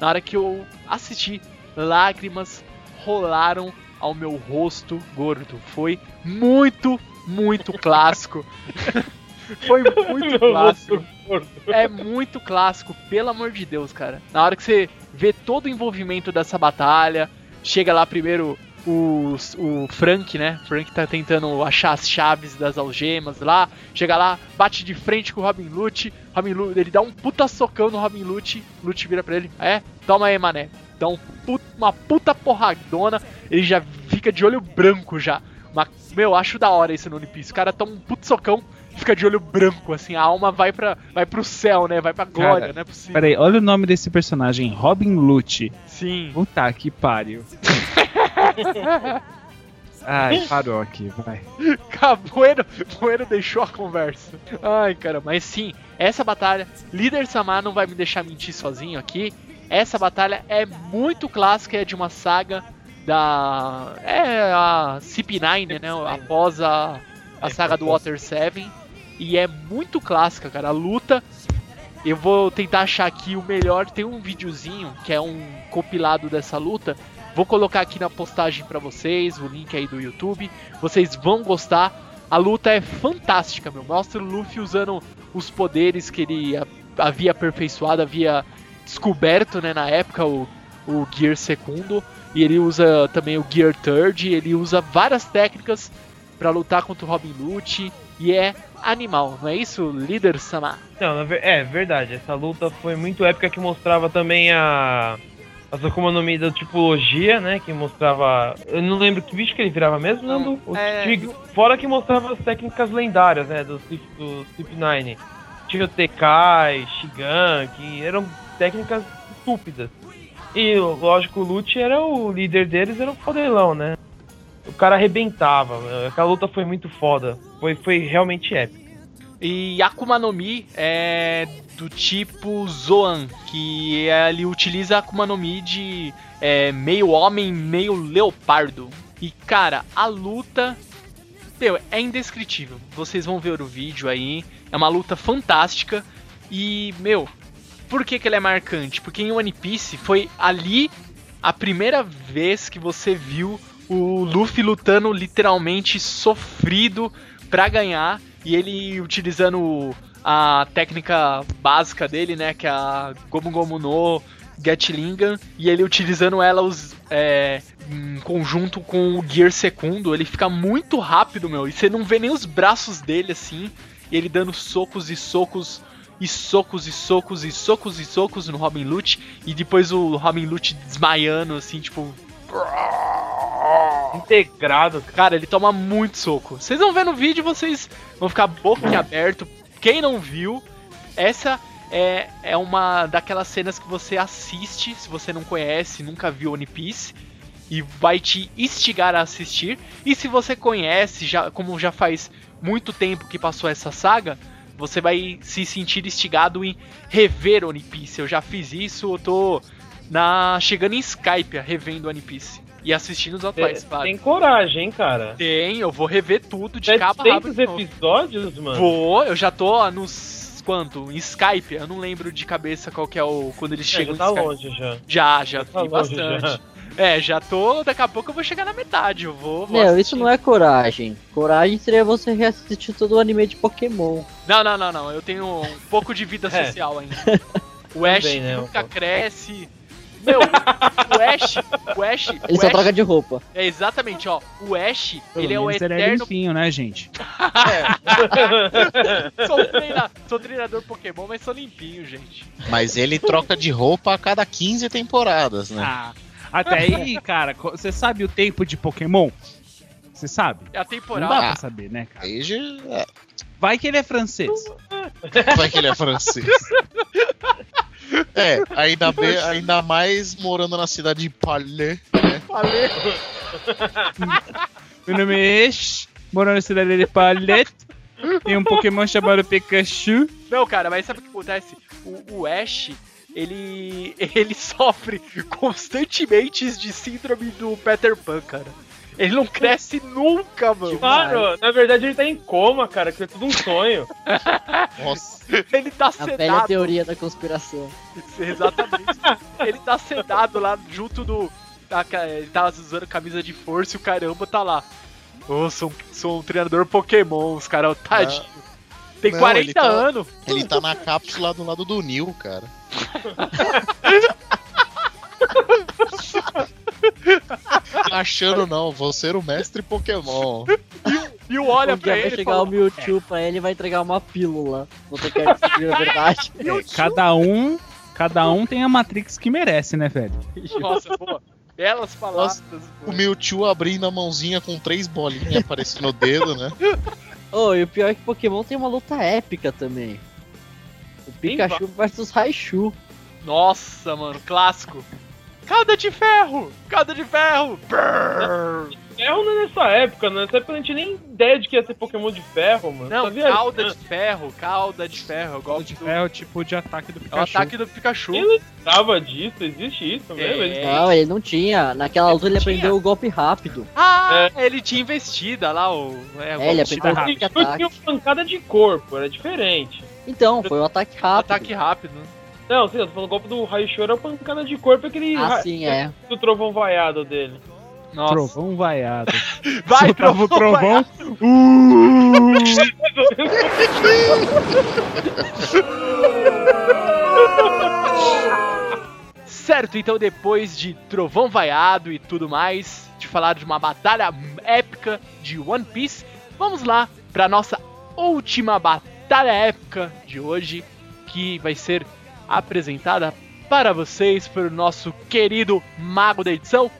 Na hora que eu assisti, lágrimas rolaram ao meu rosto gordo. Foi muito, muito (laughs) clássico. Foi muito Meu clássico. É muito clássico, pelo amor de Deus, cara. Na hora que você vê todo o envolvimento dessa batalha, chega lá primeiro o, o Frank, né? Frank tá tentando achar as chaves das algemas lá. Chega lá, bate de frente com o Robin Lute. Robin Lute, ele dá um puta socão no Robin Lute. Lute vira pra ele: É, toma aí, mané. Dá um uma puta porradona. Ele já fica de olho branco já. Mas, meu, acho da hora isso no One Piece. O cara toma um puto socão. Fica de olho branco, assim, a alma vai para vai pro céu, né? Vai pra glória, Cara, não é possível. Peraí, olha o nome desse personagem, Robin Lute. Sim. Puta que pariu. (laughs) Ai, parou aqui, vai. Capoeiro, Poeiro deixou a conversa. Ai, cara, mas sim, essa batalha, Líder Samar não vai me deixar mentir sozinho aqui. Essa batalha é muito clássica, é de uma saga da. É a CP9, né? Após a, a saga do Water 7. E é muito clássica, cara. A luta. Eu vou tentar achar aqui o melhor. Tem um videozinho que é um compilado dessa luta. Vou colocar aqui na postagem pra vocês, o link aí do YouTube. Vocês vão gostar. A luta é fantástica, meu. Mostra o Luffy usando os poderes que ele havia aperfeiçoado, havia descoberto, né, na época, o, o Gear segundo. E ele usa também o Gear Third. Ele usa várias técnicas pra lutar contra o Robin Lute. E é animal, não é isso, líder Sama? Não, é verdade. Essa luta foi muito épica que mostrava também a. A Akuma no Mi da tipologia, né? Que mostrava. Eu não lembro que bicho que ele virava mesmo, Nando? O é- Fora que mostrava as técnicas lendárias, né? Do, Cip- do CP9. Tinha o Tekai, Shigan, que eram técnicas estúpidas. E lógico, o Lute era o líder deles, era o fodelão, né? O cara arrebentava. Aquela luta foi muito foda. Foi, foi realmente épica. E Akuma no Mi é do tipo Zoan, que ele utiliza Akuma no Mi de é, meio homem, meio leopardo. E cara, a luta. Meu, é indescritível. Vocês vão ver o vídeo aí. É uma luta fantástica. E, meu, por que, que ele é marcante? Porque em One Piece foi ali a primeira vez que você viu o Luffy lutando literalmente sofrido pra ganhar e ele utilizando a técnica básica dele, né, que é a Gomu Gomu no Gatlingan, e ele utilizando ela os, é, em conjunto com o Gear segundo, ele fica muito rápido, meu, e você não vê nem os braços dele assim, e ele dando socos e socos e socos e socos e socos e socos no Robin Lute e depois o Robin Lute desmaiando assim, tipo, Integrado, cara. Ele toma muito soco. Vocês vão ver no vídeo, vocês vão ficar boca aberto. Quem não viu, essa é, é uma daquelas cenas que você assiste, se você não conhece, nunca viu One Piece, e vai te instigar a assistir. E se você conhece, já como já faz muito tempo que passou essa saga, você vai se sentir instigado em rever One Piece. Eu já fiz isso, eu tô na chegando em Skype, revendo One Piece. E assistindo os atuais, Tem, tem coragem, hein, cara. Tem, eu vou rever tudo de cabo a rabo 700 de novo. episódios, mano. Vou, eu já tô ó, nos. Quanto? Em Skype? Eu não lembro de cabeça qual que é o. Quando eles É, chegam já tá em Skype. longe já. Já, já Tá tem longe bastante. já. É, já tô. Daqui a pouco eu vou chegar na metade. Eu vou. vou Meu, assistir. isso não é coragem. Coragem seria você reassistir todo o anime de Pokémon. Não, não, não, não. Eu tenho um pouco de vida (laughs) É. social ainda. (laughs) O Ash Também, né, nunca cresce. Meu, o Ash. O Ash. Ele o só Ash troca de roupa. É exatamente, ó. O Ash, Pelo ele é o menos (laughs) ele é eterno limpinho, né, gente? sou, treina- sou treinador Pokémon, mas sou limpinho, gente. Mas ele troca de roupa a cada 15 temporadas, né? Ah, até aí, cara, você sabe o tempo de Pokémon? Você sabe? É a Não temporada. dá pra saber, né, cara? Aí já. é, Vai que ele é francês. Vai que ele é francês. (laughs) É, ainda, bem, ainda mais morando na cidade de Palais. (laughs) Falei. Meu nome é Ash, moro na cidade de Palette. Tem um Pokémon chamado Pikachu. Não, cara, mas sabe o que acontece? O, o Ash, ele. (laughs) ele sofre constantemente de síndrome do Peter Pan, cara. Ele não cresce nunca, mano. Claro, na verdade ele tá em coma, cara, que é tudo um sonho. (laughs) Nossa. Ele tá A velha sedado. teoria da conspiração. (laughs) Exatamente. ele tá sedado lá junto do. tá Ele tá usando camisa de força e o caramba tá lá. Ô, sou, um- sou um treinador Pokémon, os caras, tadinho. Tem Não, 40 ele tá- anos. Ele tá na cápsula do lado do Nil, cara. (laughs) Achando não, vou ser o mestre Pokémon. E o olha um pra vai ele e chegar fala, o Mewtwo pra ele e vai entregar uma pílula. Você quer descobrir a verdade? (laughs) É, cada um, cada um tem a Matrix que merece, né, velho? Nossa, boa. Belas palavras. O Mewtwo abrindo a mãozinha com três bolinhas aparecendo no dedo, né? Oh, e o pior é que Pokémon tem uma luta épica também. O Pikachu versus Raichu. Nossa, mano, clássico. Cauda de ferro! Cauda de ferro! Brrr. Ferro não é nessa época, né? Nessa época a gente tinha nem ideia de que ia ter Pokémon de ferro, mano. Não, viajando. cauda de ferro, cauda de ferro. Gosto De do- ferro, tipo de ataque do É o Pikachu. ataque do Pikachu. Ele tava disso, existe isso mesmo? É. Ele- Não, ele não tinha. Naquela luta ele Tinha. aprendeu o golpe rápido. Ah, ele tinha investida lá, o. É, o É, ele aprendeu o rápido. Ele tinha pancada de corpo, era diferente. Então, foi um ataque rápido. Ataque rápido. né? Não, sei lá, tô falando o golpe do Raichu era pancada de corpo, aquele Ah, sim, é. do trovão vaiado dele. Nossa. Trovão vaiado. (laughs) Vai, trovão! trovão. Uh! (laughs) Certo, então depois de Trovão Vaiado e tudo mais, de falar de uma batalha épica de One Piece, vamos lá para nossa última batalha épica de hoje, que vai ser apresentada para vocês pelo nosso querido mago da edição,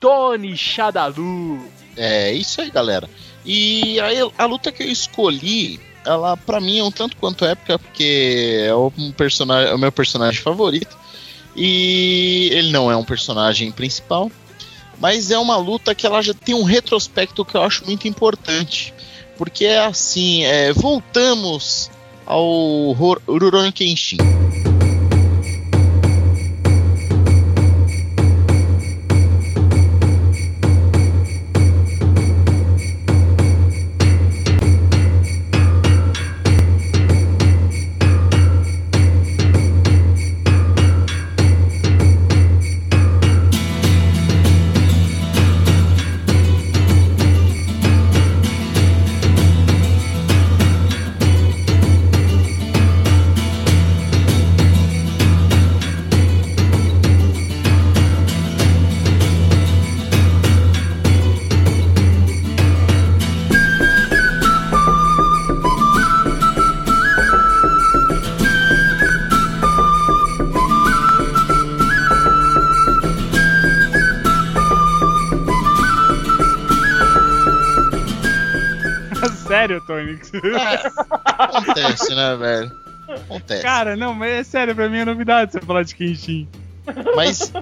Tony Shadalu. É isso aí, galera. E aí, a luta que eu escolhi, ela pra mim é um tanto quanto épica, porque é o um personagem, é o meu personagem favorito. E ele não é um personagem principal, mas é uma luta que ela já tem um retrospecto que eu acho muito importante. porque é assim, é, voltamos ao Rurouni Kenshin. Sério, Tony. É, (laughs) acontece, né, velho? Acontece. Cara, não, mas é sério, pra mim é novidade você falar de Kenshin. Mas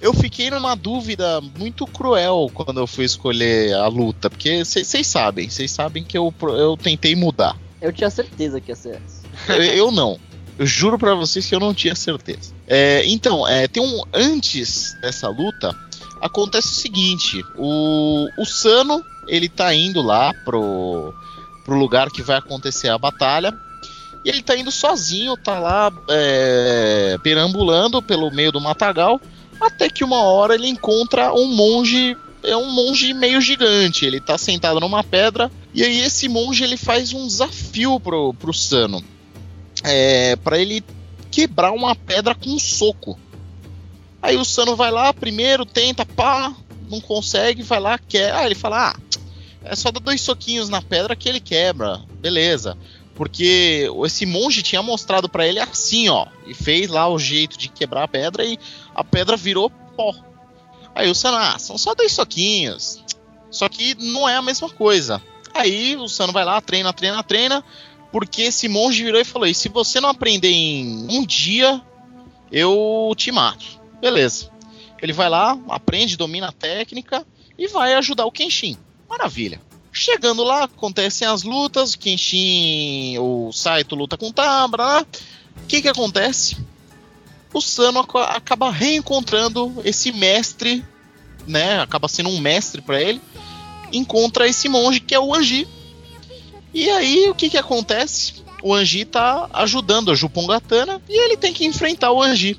eu fiquei numa dúvida muito cruel quando eu fui escolher a luta, porque vocês sabem, vocês sabem que eu, eu tentei mudar. Eu tinha certeza que ia ser essa. Eu, eu não. Eu juro pra vocês que eu não tinha certeza. É, então, é, tem um antes dessa luta acontece o seguinte: o, o Sano ele tá indo lá pro, pro lugar que vai acontecer a batalha. E ele tá indo sozinho, tá lá é, perambulando pelo meio do matagal, até que uma hora ele encontra um monge, é um monge meio gigante. Ele tá sentado numa pedra e aí esse monge ele faz um desafio pro, pro Sano, é, para ele quebrar uma pedra com um soco. Aí o Sano vai lá primeiro, tenta, pá, não consegue, vai lá, quer. Ah, ele fala, ah, é só dar dois soquinhos na pedra que ele quebra, beleza. Porque esse monge tinha mostrado pra ele assim, ó, e fez lá o jeito de quebrar a pedra e a pedra virou pó. Aí o Sano, ah, são só dois soquinhos. Só que não é a mesma coisa. Aí o Sano vai lá, treina, treina, treina, porque esse monge virou e falou: e se você não aprender em um dia, eu te mato. Beleza. Ele vai lá, aprende, domina a técnica e vai ajudar o Kenshin. Maravilha. Chegando lá, acontecem as lutas, Kenshin, o Saito luta com o Tabra. O que que acontece? O Sano aca- acaba reencontrando esse mestre, né? Acaba sendo um mestre pra ele. Encontra esse monge que é o Anji. E aí, o que que acontece? O Anji tá ajudando a Jupongatana e ele tem que enfrentar o Anji.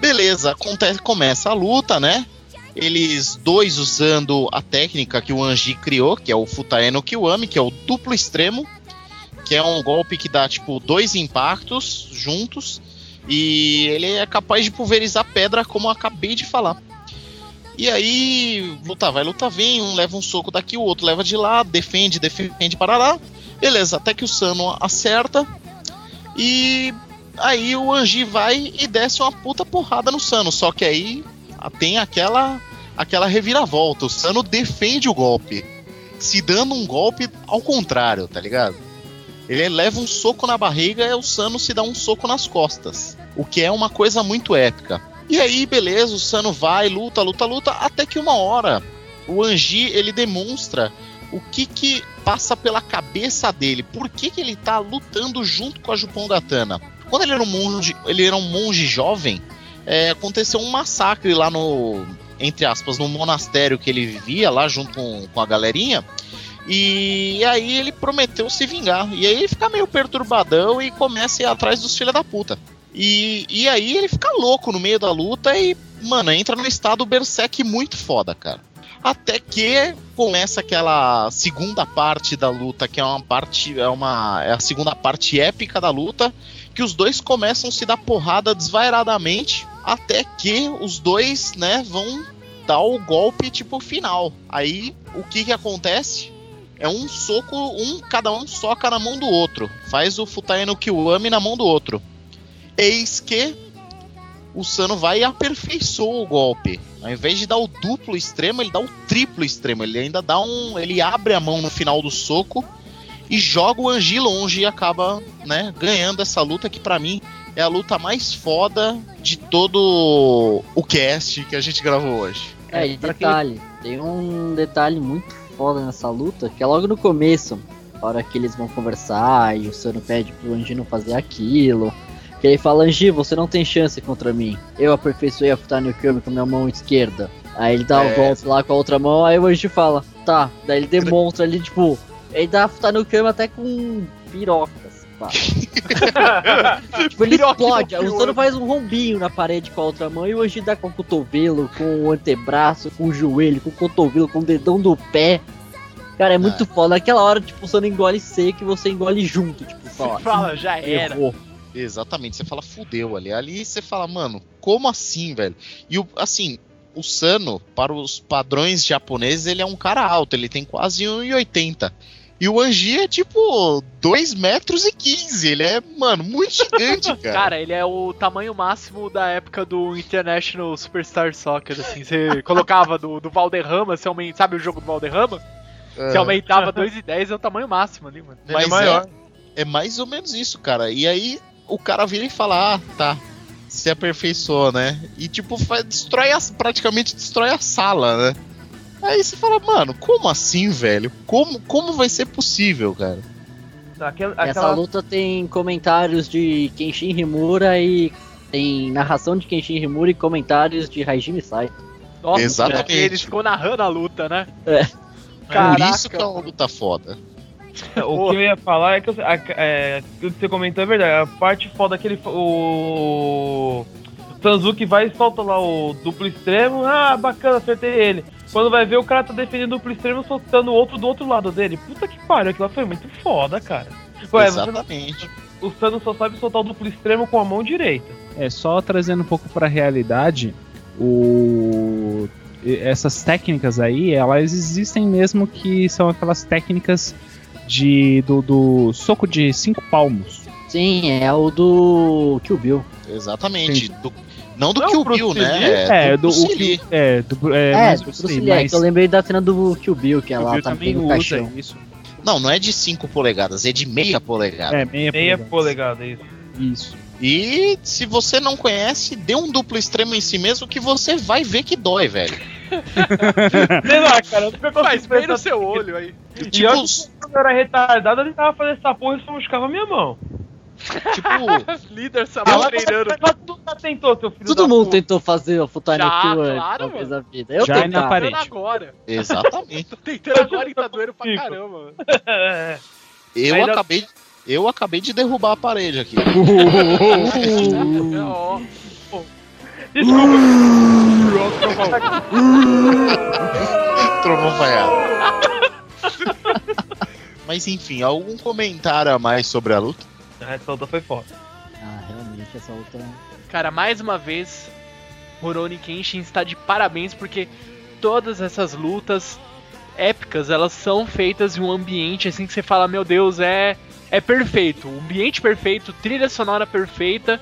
Beleza, acontece, começa a luta, né? Eles dois usando a técnica que o Anji criou, que é o Futae no Kiwami, que é o duplo extremo, que é um golpe que dá tipo dois impactos juntos e ele é capaz de pulverizar pedra, como eu acabei de falar. E aí, luta vai, luta vem, um leva um soco daqui, o outro leva de lá, defende, defende para lá. Beleza, até que o Sano acerta. E aí o Anji vai e desce uma puta porrada no Sano. Só que aí tem aquela aquela reviravolta. O Sano defende o golpe, se dando um golpe ao contrário, tá ligado? Ele leva um soco na barriga e o Sano se dá um soco nas costas. O que é uma coisa muito épica. E aí, beleza, o Sano vai, luta, luta, luta, até que uma hora o Anji ele demonstra o que que passa pela cabeça dele, por que que ele tá lutando junto com a Jupongatana. Quando ele era um monge, ele era um monge jovem, é, aconteceu um massacre lá no, entre aspas, no monastério que ele vivia lá junto com, com a galerinha. E aí ele prometeu se vingar. E aí ele fica meio perturbadão e começa a ir atrás dos filha da puta. E, e aí ele fica louco no meio da luta e, mano, entra num estado berserk muito foda, cara. Até que começa aquela segunda parte da luta, que é uma parte. É, uma, é a segunda parte épica da luta. Que os dois começam a se dar porrada desvairadamente. Até que os dois, né, vão dar o golpe, tipo, final. Aí o que que acontece? É um soco, um, cada um soca na mão do outro. Faz o Futae no Kiwami na mão do outro. Eis que o Sano vai e aperfeiçoa o golpe. Ao invés de dar o duplo extremo, ele dá o triplo extremo. Ele ainda dá um. Ele abre a mão no final do soco e joga o Anji longe e acaba, né, ganhando essa luta que pra mim é a luta mais foda de todo o cast que a gente gravou hoje. É, e quem- detalhe, tem um detalhe muito foda nessa luta, que é logo no começo, a hora que eles vão conversar e o Sano pede pro Anji não fazer aquilo. Que ele fala, Anji, você não tem chance contra mim. Eu aperfeiçoei a Futani Kami com a minha mão esquerda. Aí ele dá o É. golpe lá com a outra mão, aí o Anji fala, tá. Daí ele demonstra ali, tipo, ele dá a Futani Kami até com pirocas. Pá. (laughs) tipo, ele Piroca explode. no O. Sano faz um rombinho na parede com a outra mão e o Anji dá com o cotovelo, com o antebraço, com o joelho, com o cotovelo, com o dedão do pé. Cara, é muito foda. Naquela hora, tipo, o Sano engole seco e você engole junto. Tipo, fala, Fala, já era. errou. Exatamente, você fala fudeu ali. Ali você fala, mano, como assim, velho? E o, assim, o Sano, para os padrões japoneses, ele é um cara alto, ele tem quase 1,80. E o Anji é tipo 2 metros e 15. Ele é, mano, muito gigante, (laughs) cara. Cara, ele é o tamanho máximo da época do International Superstar Soccer, assim. Você (laughs) colocava do, do Valderrama, você aumenta, sabe o jogo do Valderrama? Você aumentava 2,10 é o tamanho máximo ali, mano. Ele é maior. É, é mais ou menos isso, cara. E aí o cara vira e fala: Ah, tá. Se aperfeiçoou, né? E tipo, faz, destrói as, praticamente destrói a sala, né? Aí você fala, mano, como assim, velho? Como, como vai ser possível, cara? Aquela, Essa aquela- luta tem comentários de Kenshin Himura e tem narração de Kenshin Himura e comentários de Hajime Sai. Nossa, Exatamente. ele ficou narrando a luta, né? É. Por Caraca, isso que é uma luta foda. (laughs) O que eu ia falar é que eu- a- é, o que você comentou é verdade. A parte foda que ele. O. Sanzuki vai e solta lá o duplo extremo. Ah, bacana, acertei ele. Quando vai ver, o cara tá defendendo o duplo extremo soltando o outro do outro lado dele. Puta que pariu, aquilo foi muito foda, cara. Ué, você- Exatamente. o Sano só sabe soltar o duplo extremo com a mão direita. É, só trazendo um pouco pra realidade, o... essas técnicas aí, elas existem mesmo que são aquelas técnicas de do, do soco de cinco palmos. Sim, é o do Kill Bill. Exatamente. Do- não do Não, Kill Bill, Lee? né? É, do, o Bruce é, do, é, É, do Bruce Lee, é mas que eu lembrei da cena do Kill Bill, que ela Bill tá também no usa caixão. isso. Não, não é de 5 polegadas, é de meia polegada. É, meia, Meia polegada. polegada, isso. Isso. E se você não conhece, dê um duplo extremo em si mesmo que você vai ver que dói, velho. (laughs) Sei lá, cara, eu nunca Faz bem no seu olho aí. E Tipo, olha que quando eu era retardado, ele tava fazendo essa porra e só buscava a minha mão. Tipo, (laughs) Líder Ah, treinando. tu já tentou, seu filho Todo da mundo tentou fazer o Futani Já, Kill claro, mano. na vida. Eu Já é na parede. Agora. exatamente. (laughs) Tô tentando agora e tá doendo pra caramba. Eu Ainda- acabei, eu acabei de derrubar a parede aqui. (laughs) Desculpa, Trovão vaiado. Mas enfim, algum comentário a mais sobre a luta? Essa luta foi foda. Ah, realmente, essa luta... Cara, mais uma vez, Rurouni Kenshin está de parabéns porque todas essas lutas épicas, elas são feitas em um ambiente assim que você fala, meu Deus, é é perfeito, um ambiente perfeito, trilha sonora perfeita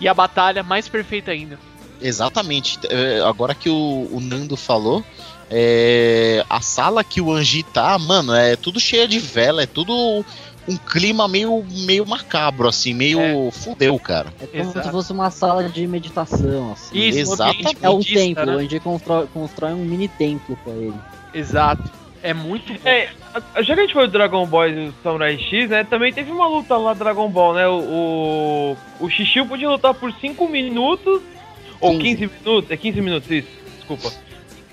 e a batalha mais perfeita ainda. Exatamente. É, Agora que o, o Nando falou, é, a sala que o Anji tá, mano, é tudo cheia de vela, é tudo um clima meio, meio macabro, assim, meio fudeu, cara. É como Exato. se fosse uma sala de meditação, assim. Isso, Exatamente. um É um budista, templo, né? onde constrói, constrói um mini templo pra ele. Exato. É muito bom. É, a- já que a gente foi do Dragon Ball e do Samurai X, né? Também teve uma luta lá do Dragon Ball, né? O, o, o podia lutar por 5 minutos. Ou 15 minutos, é 15 minutos, isso, desculpa.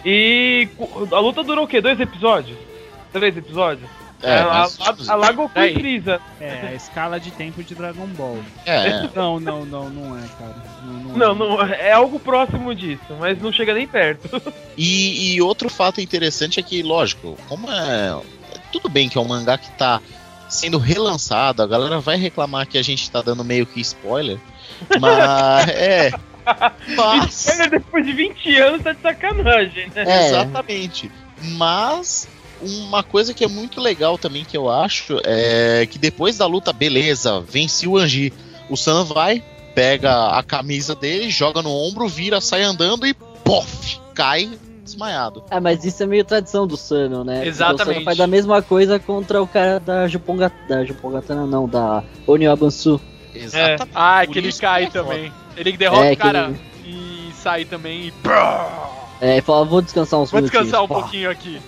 E a luta durou o quê? Dois episódios? Três episódios? É, a, mas- a, a lá Goku Aí. e Freeza. É, a escala de tempo de Dragon Ball. é, Não, não, não, não é, cara. Não, não, Não, é. não, é algo próximo disso, mas não chega nem perto. (laughs) E, e outro fato interessante é que, lógico, como é. Tudo bem que é um mangá que tá sendo relançado, a galera vai reclamar que a gente tá dando meio que spoiler. Mas. (laughs) é. Mas. Ele, depois de 20 anos tá de sacanagem, né? É. Exatamente. Mas uma coisa que é muito legal também que eu acho é que depois da luta, beleza, vence o Anji. O Sam vai, pega a camisa dele, joga no ombro, vira, sai andando e pof, cai desmaiado. Ah, mas isso é meio tradição do Sano, né? Exatamente. O Sano faz a mesma coisa contra o cara da Jupongatana, da Jupongatana não, da Onyoabansu. Exatamente. Ah, Por que ele cai que é foda. também. Ele derrota É, o cara ele- e sai também e. É, e fala, vou descansar uns Vou minutinhos. descansar um Pá. pouquinho aqui.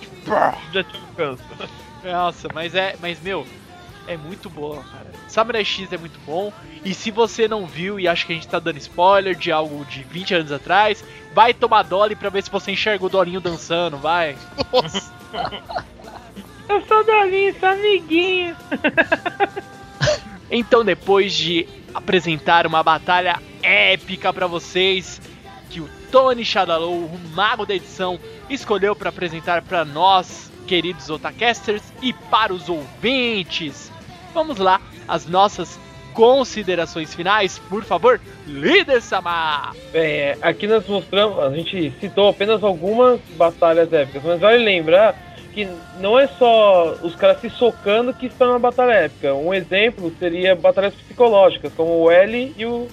Já te alcanço. (laughs) Nossa, mas é. Mas, meu, é muito boa, cara. Samurai X é muito bom. E se você não viu e acha que a gente tá dando spoiler de algo de 20 anos atrás, vai tomar Dolly pra ver se você enxerga o Dolinho dançando, vai. Eu sou Dolinho, sou amiguinho. Então, depois de apresentar uma batalha épica pra vocês, Tony Shadalow, o mago da edição, escolheu pra apresentar pra nós, queridos otacasters, e para os ouvintes, vamos lá, as nossas considerações finais, por favor, líder Samar. É, aqui nós mostramos, a gente citou apenas algumas batalhas épicas, mas vale lembrar que não é só os caras se socando que estão na batalha épica. Um exemplo seria batalhas psicológicas, como o L e o,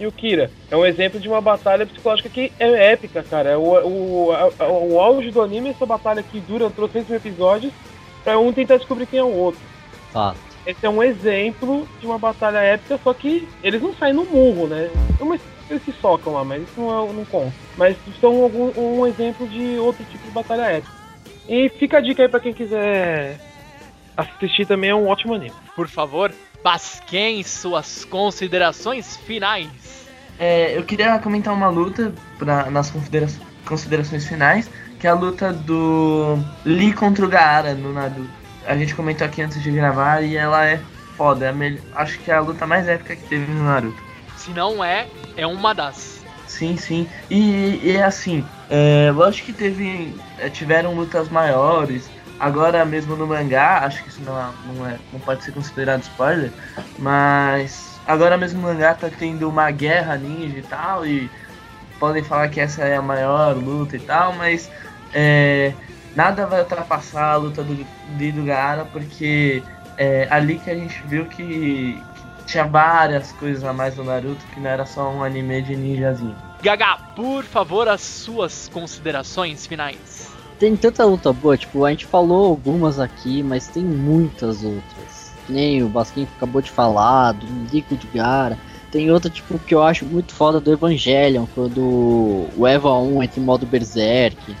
e o Kira. É um exemplo de uma batalha psicológica que é épica, cara. O, o, a- o auge do anime é essa batalha que dura 300 episódios pra um tentar descobrir quem é o outro. Fato. Esse é um exemplo de uma batalha épica, só que eles não saem no murro, né? Mas eles se socam lá, mas isso não, é, não conta. Mas são algum, um exemplo de outro tipo de batalha épica. E fica a dica aí pra quem quiser assistir também, é um ótimo anime. Por favor, Basquem suas considerações finais. É, eu queria comentar uma luta pra, nas considera- considerações finais, que é a luta do Lee contra o Gaara no Naruto. A gente comentou aqui antes de gravar e ela é foda. É acho que é a luta mais épica que teve no Naruto. Se não é, é uma das. Sim, sim. E, e assim, é, lógico que teve, é, tiveram lutas maiores. Agora mesmo no mangá, acho que isso não, é- não, é, não pode ser considerado spoiler, mas agora mesmo no mangá tá tendo uma guerra ninja e tal, e podem falar que essa é a maior luta e tal, mas é, nada vai ultrapassar a luta do do Gaara, porque é ali que a gente viu que, que tinha várias coisas a mais no Naruto, que não era só um anime de ninjazinho. Gaga, por favor, as suas considerações finais. Tem tanta luta boa, tipo, a gente falou algumas aqui, mas tem muitas outras. Que nem o Basquim acabou de falar, do Lico do Gara. Tem outra, tipo, que eu acho muito foda do Evangelion, quando o Eva 1 entra em modo Berserk.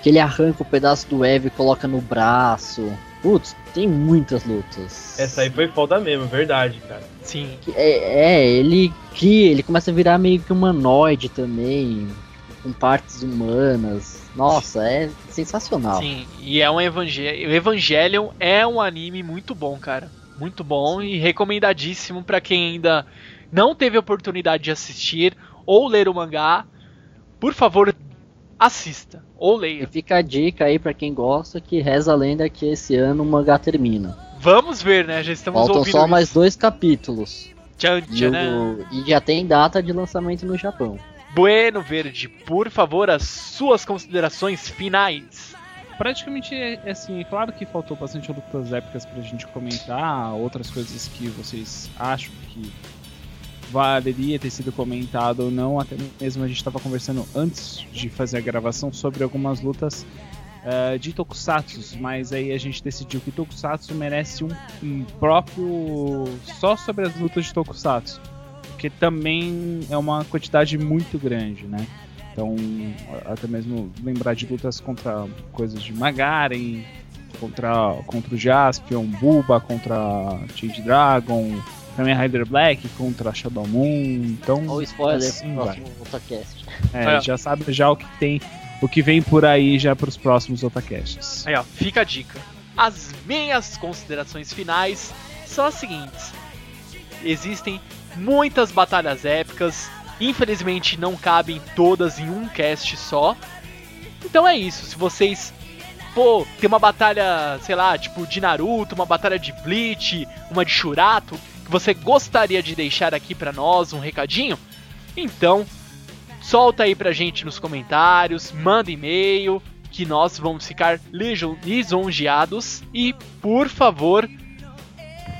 Que ele arranca o pedaço do Eva e coloca no braço. Putz, tem muitas lutas. Essa aí foi foda mesmo, verdade, cara. Sim. É, é, ele cria, ele começa a virar meio que humanoide também, com partes humanas. Nossa, é sensacional. Sim, e é um Evangelion. O Evangelion é um anime muito bom, cara. Muito bom e recomendadíssimo pra quem ainda não teve oportunidade de assistir ou ler o mangá. Por favor, assista ou E leia. fica a dica aí pra quem gosta que reza a lenda que esse ano o mangá termina. Vamos ver, né? Já estamos Faltam ouvindo só mais isso. dois capítulos. Tchan, E, tchan, né? o- e já tem data de lançamento no Japão. Bueno Verde, por favor, as suas considerações finais. Praticamente é é assim, é claro que faltou bastante lutas épicas pra gente comentar, outras coisas que vocês acham que valeria ter sido comentado ou não, até mesmo a gente estava conversando antes de fazer a gravação sobre algumas lutas eh, de Tokusatsu, mas aí a gente decidiu que Tokusatsu merece um, um próprio só sobre as lutas de Tokusatsu, porque também é uma quantidade muito grande, né? Então, até mesmo lembrar de lutas contra coisas de Magaren, contra, contra o Jaspion, Bulba contra Change Dragon, também Rider Black contra Shadow Moon. Então, Ou spoiler assim pro vai. próximo Otacast. É, É. já sabe já o que tem, o que vem por aí já para os próximos Otacasts. Aí, ó, fica a dica. As minhas considerações finais são as seguintes: existem muitas batalhas épicas, infelizmente não cabem todas em um cast só. Então é isso, se vocês pô, tem uma batalha, sei lá, tipo de Naruto, uma batalha de Bleach, uma de Shurato, que você gostaria de deixar aqui pra nós um recadinho, então solta aí pra gente nos comentários, manda e-mail, que nós vamos ficar lisonjeados e, por favor,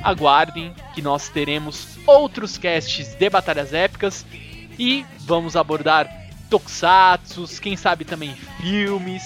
aguardem que nós teremos outros casts de batalhas épicas e vamos abordar tokusatsus, quem sabe também filmes.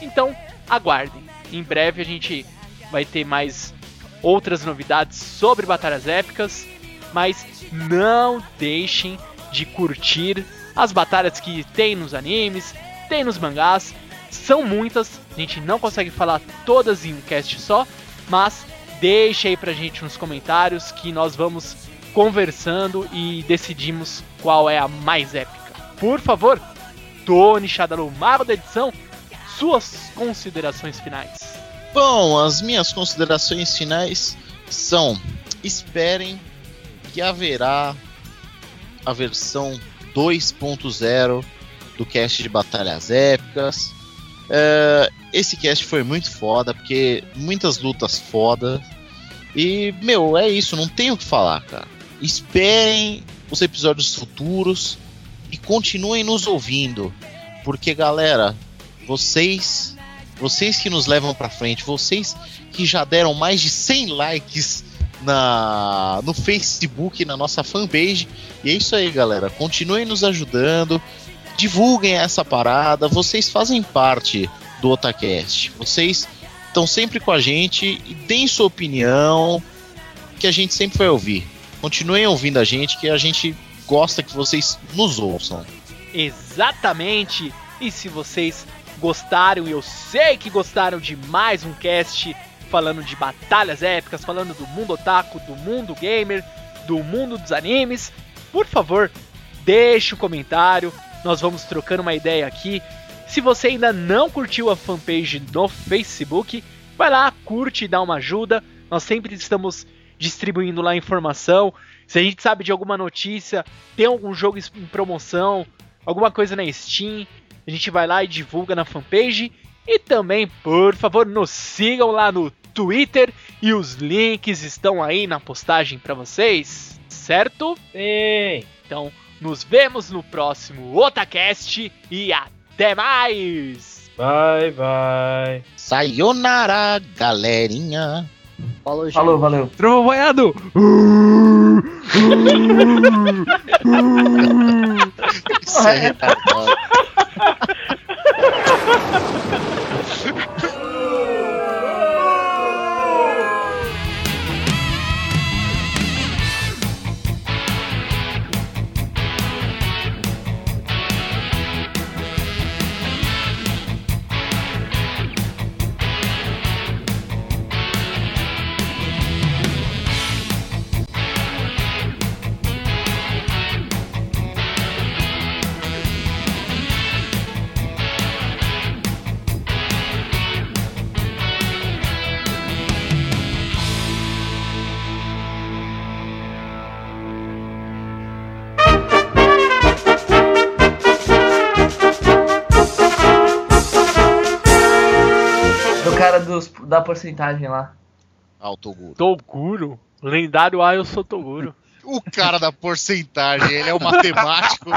Então, aguardem. Em breve a gente vai ter mais outras novidades sobre batalhas épicas, mas não deixem de curtir as batalhas que tem nos animes, tem nos mangás São muitas, a gente não consegue falar todas em um cast só, mas deixe aí pra gente nos comentários que nós vamos conversando e decidimos qual é a mais épica. Por favor, Tony Shadalu, mago da edição, suas considerações finais. Bom, as minhas considerações finais são: esperem que haverá a versão 2.0 do cast de Batalhas Épicas. É, esse cast foi muito foda, porque muitas lutas foda. E, meu, é isso, não tenho o que falar, cara. Esperem os episódios futuros e continuem nos ouvindo. Porque, galera, vocês, vocês que nos levam pra frente, vocês que já deram mais de 100 likes na no Facebook, na nossa fanpage. E é isso aí, galera. Continuem nos ajudando. Divulguem essa parada. Vocês fazem parte do Otacast. Vocês estão sempre com a gente e deem sua opinião, que a gente sempre vai ouvir. Continuem ouvindo a gente, que a gente gosta que vocês nos ouçam. Exatamente! E se vocês gostaram, eu sei que gostaram de mais um cast falando de batalhas épicas, falando do mundo otaku, do mundo gamer, do mundo dos animes, por favor, deixe o um comentário, nós vamos trocando uma ideia aqui. Se você ainda não curtiu a fanpage no Facebook, vai lá, curte e dá uma ajuda. Nós sempre estamos distribuindo lá informação. Se a gente sabe de alguma notícia, tem algum jogo em promoção, alguma coisa na Steam, a gente vai lá e divulga na fanpage. E também, por favor, nos sigam lá no Twitter e os links estão aí na postagem para vocês, certo? Sim. Então, nos vemos no próximo Otacast e até mais! Bye, bye. Sayonara, galerinha. Falou, gente. Falou, valeu. Trovão boiado! (laughs) Isso é retardado. Porcentagem lá. Autoguro. Toguro, lendário Ailson Toguro. (laughs) O cara da porcentagem, ele é o matemático.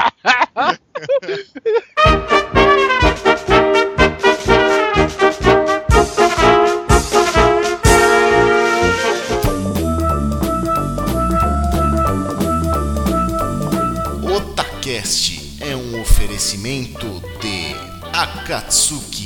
Otacast é um oferecimento de Akatsuki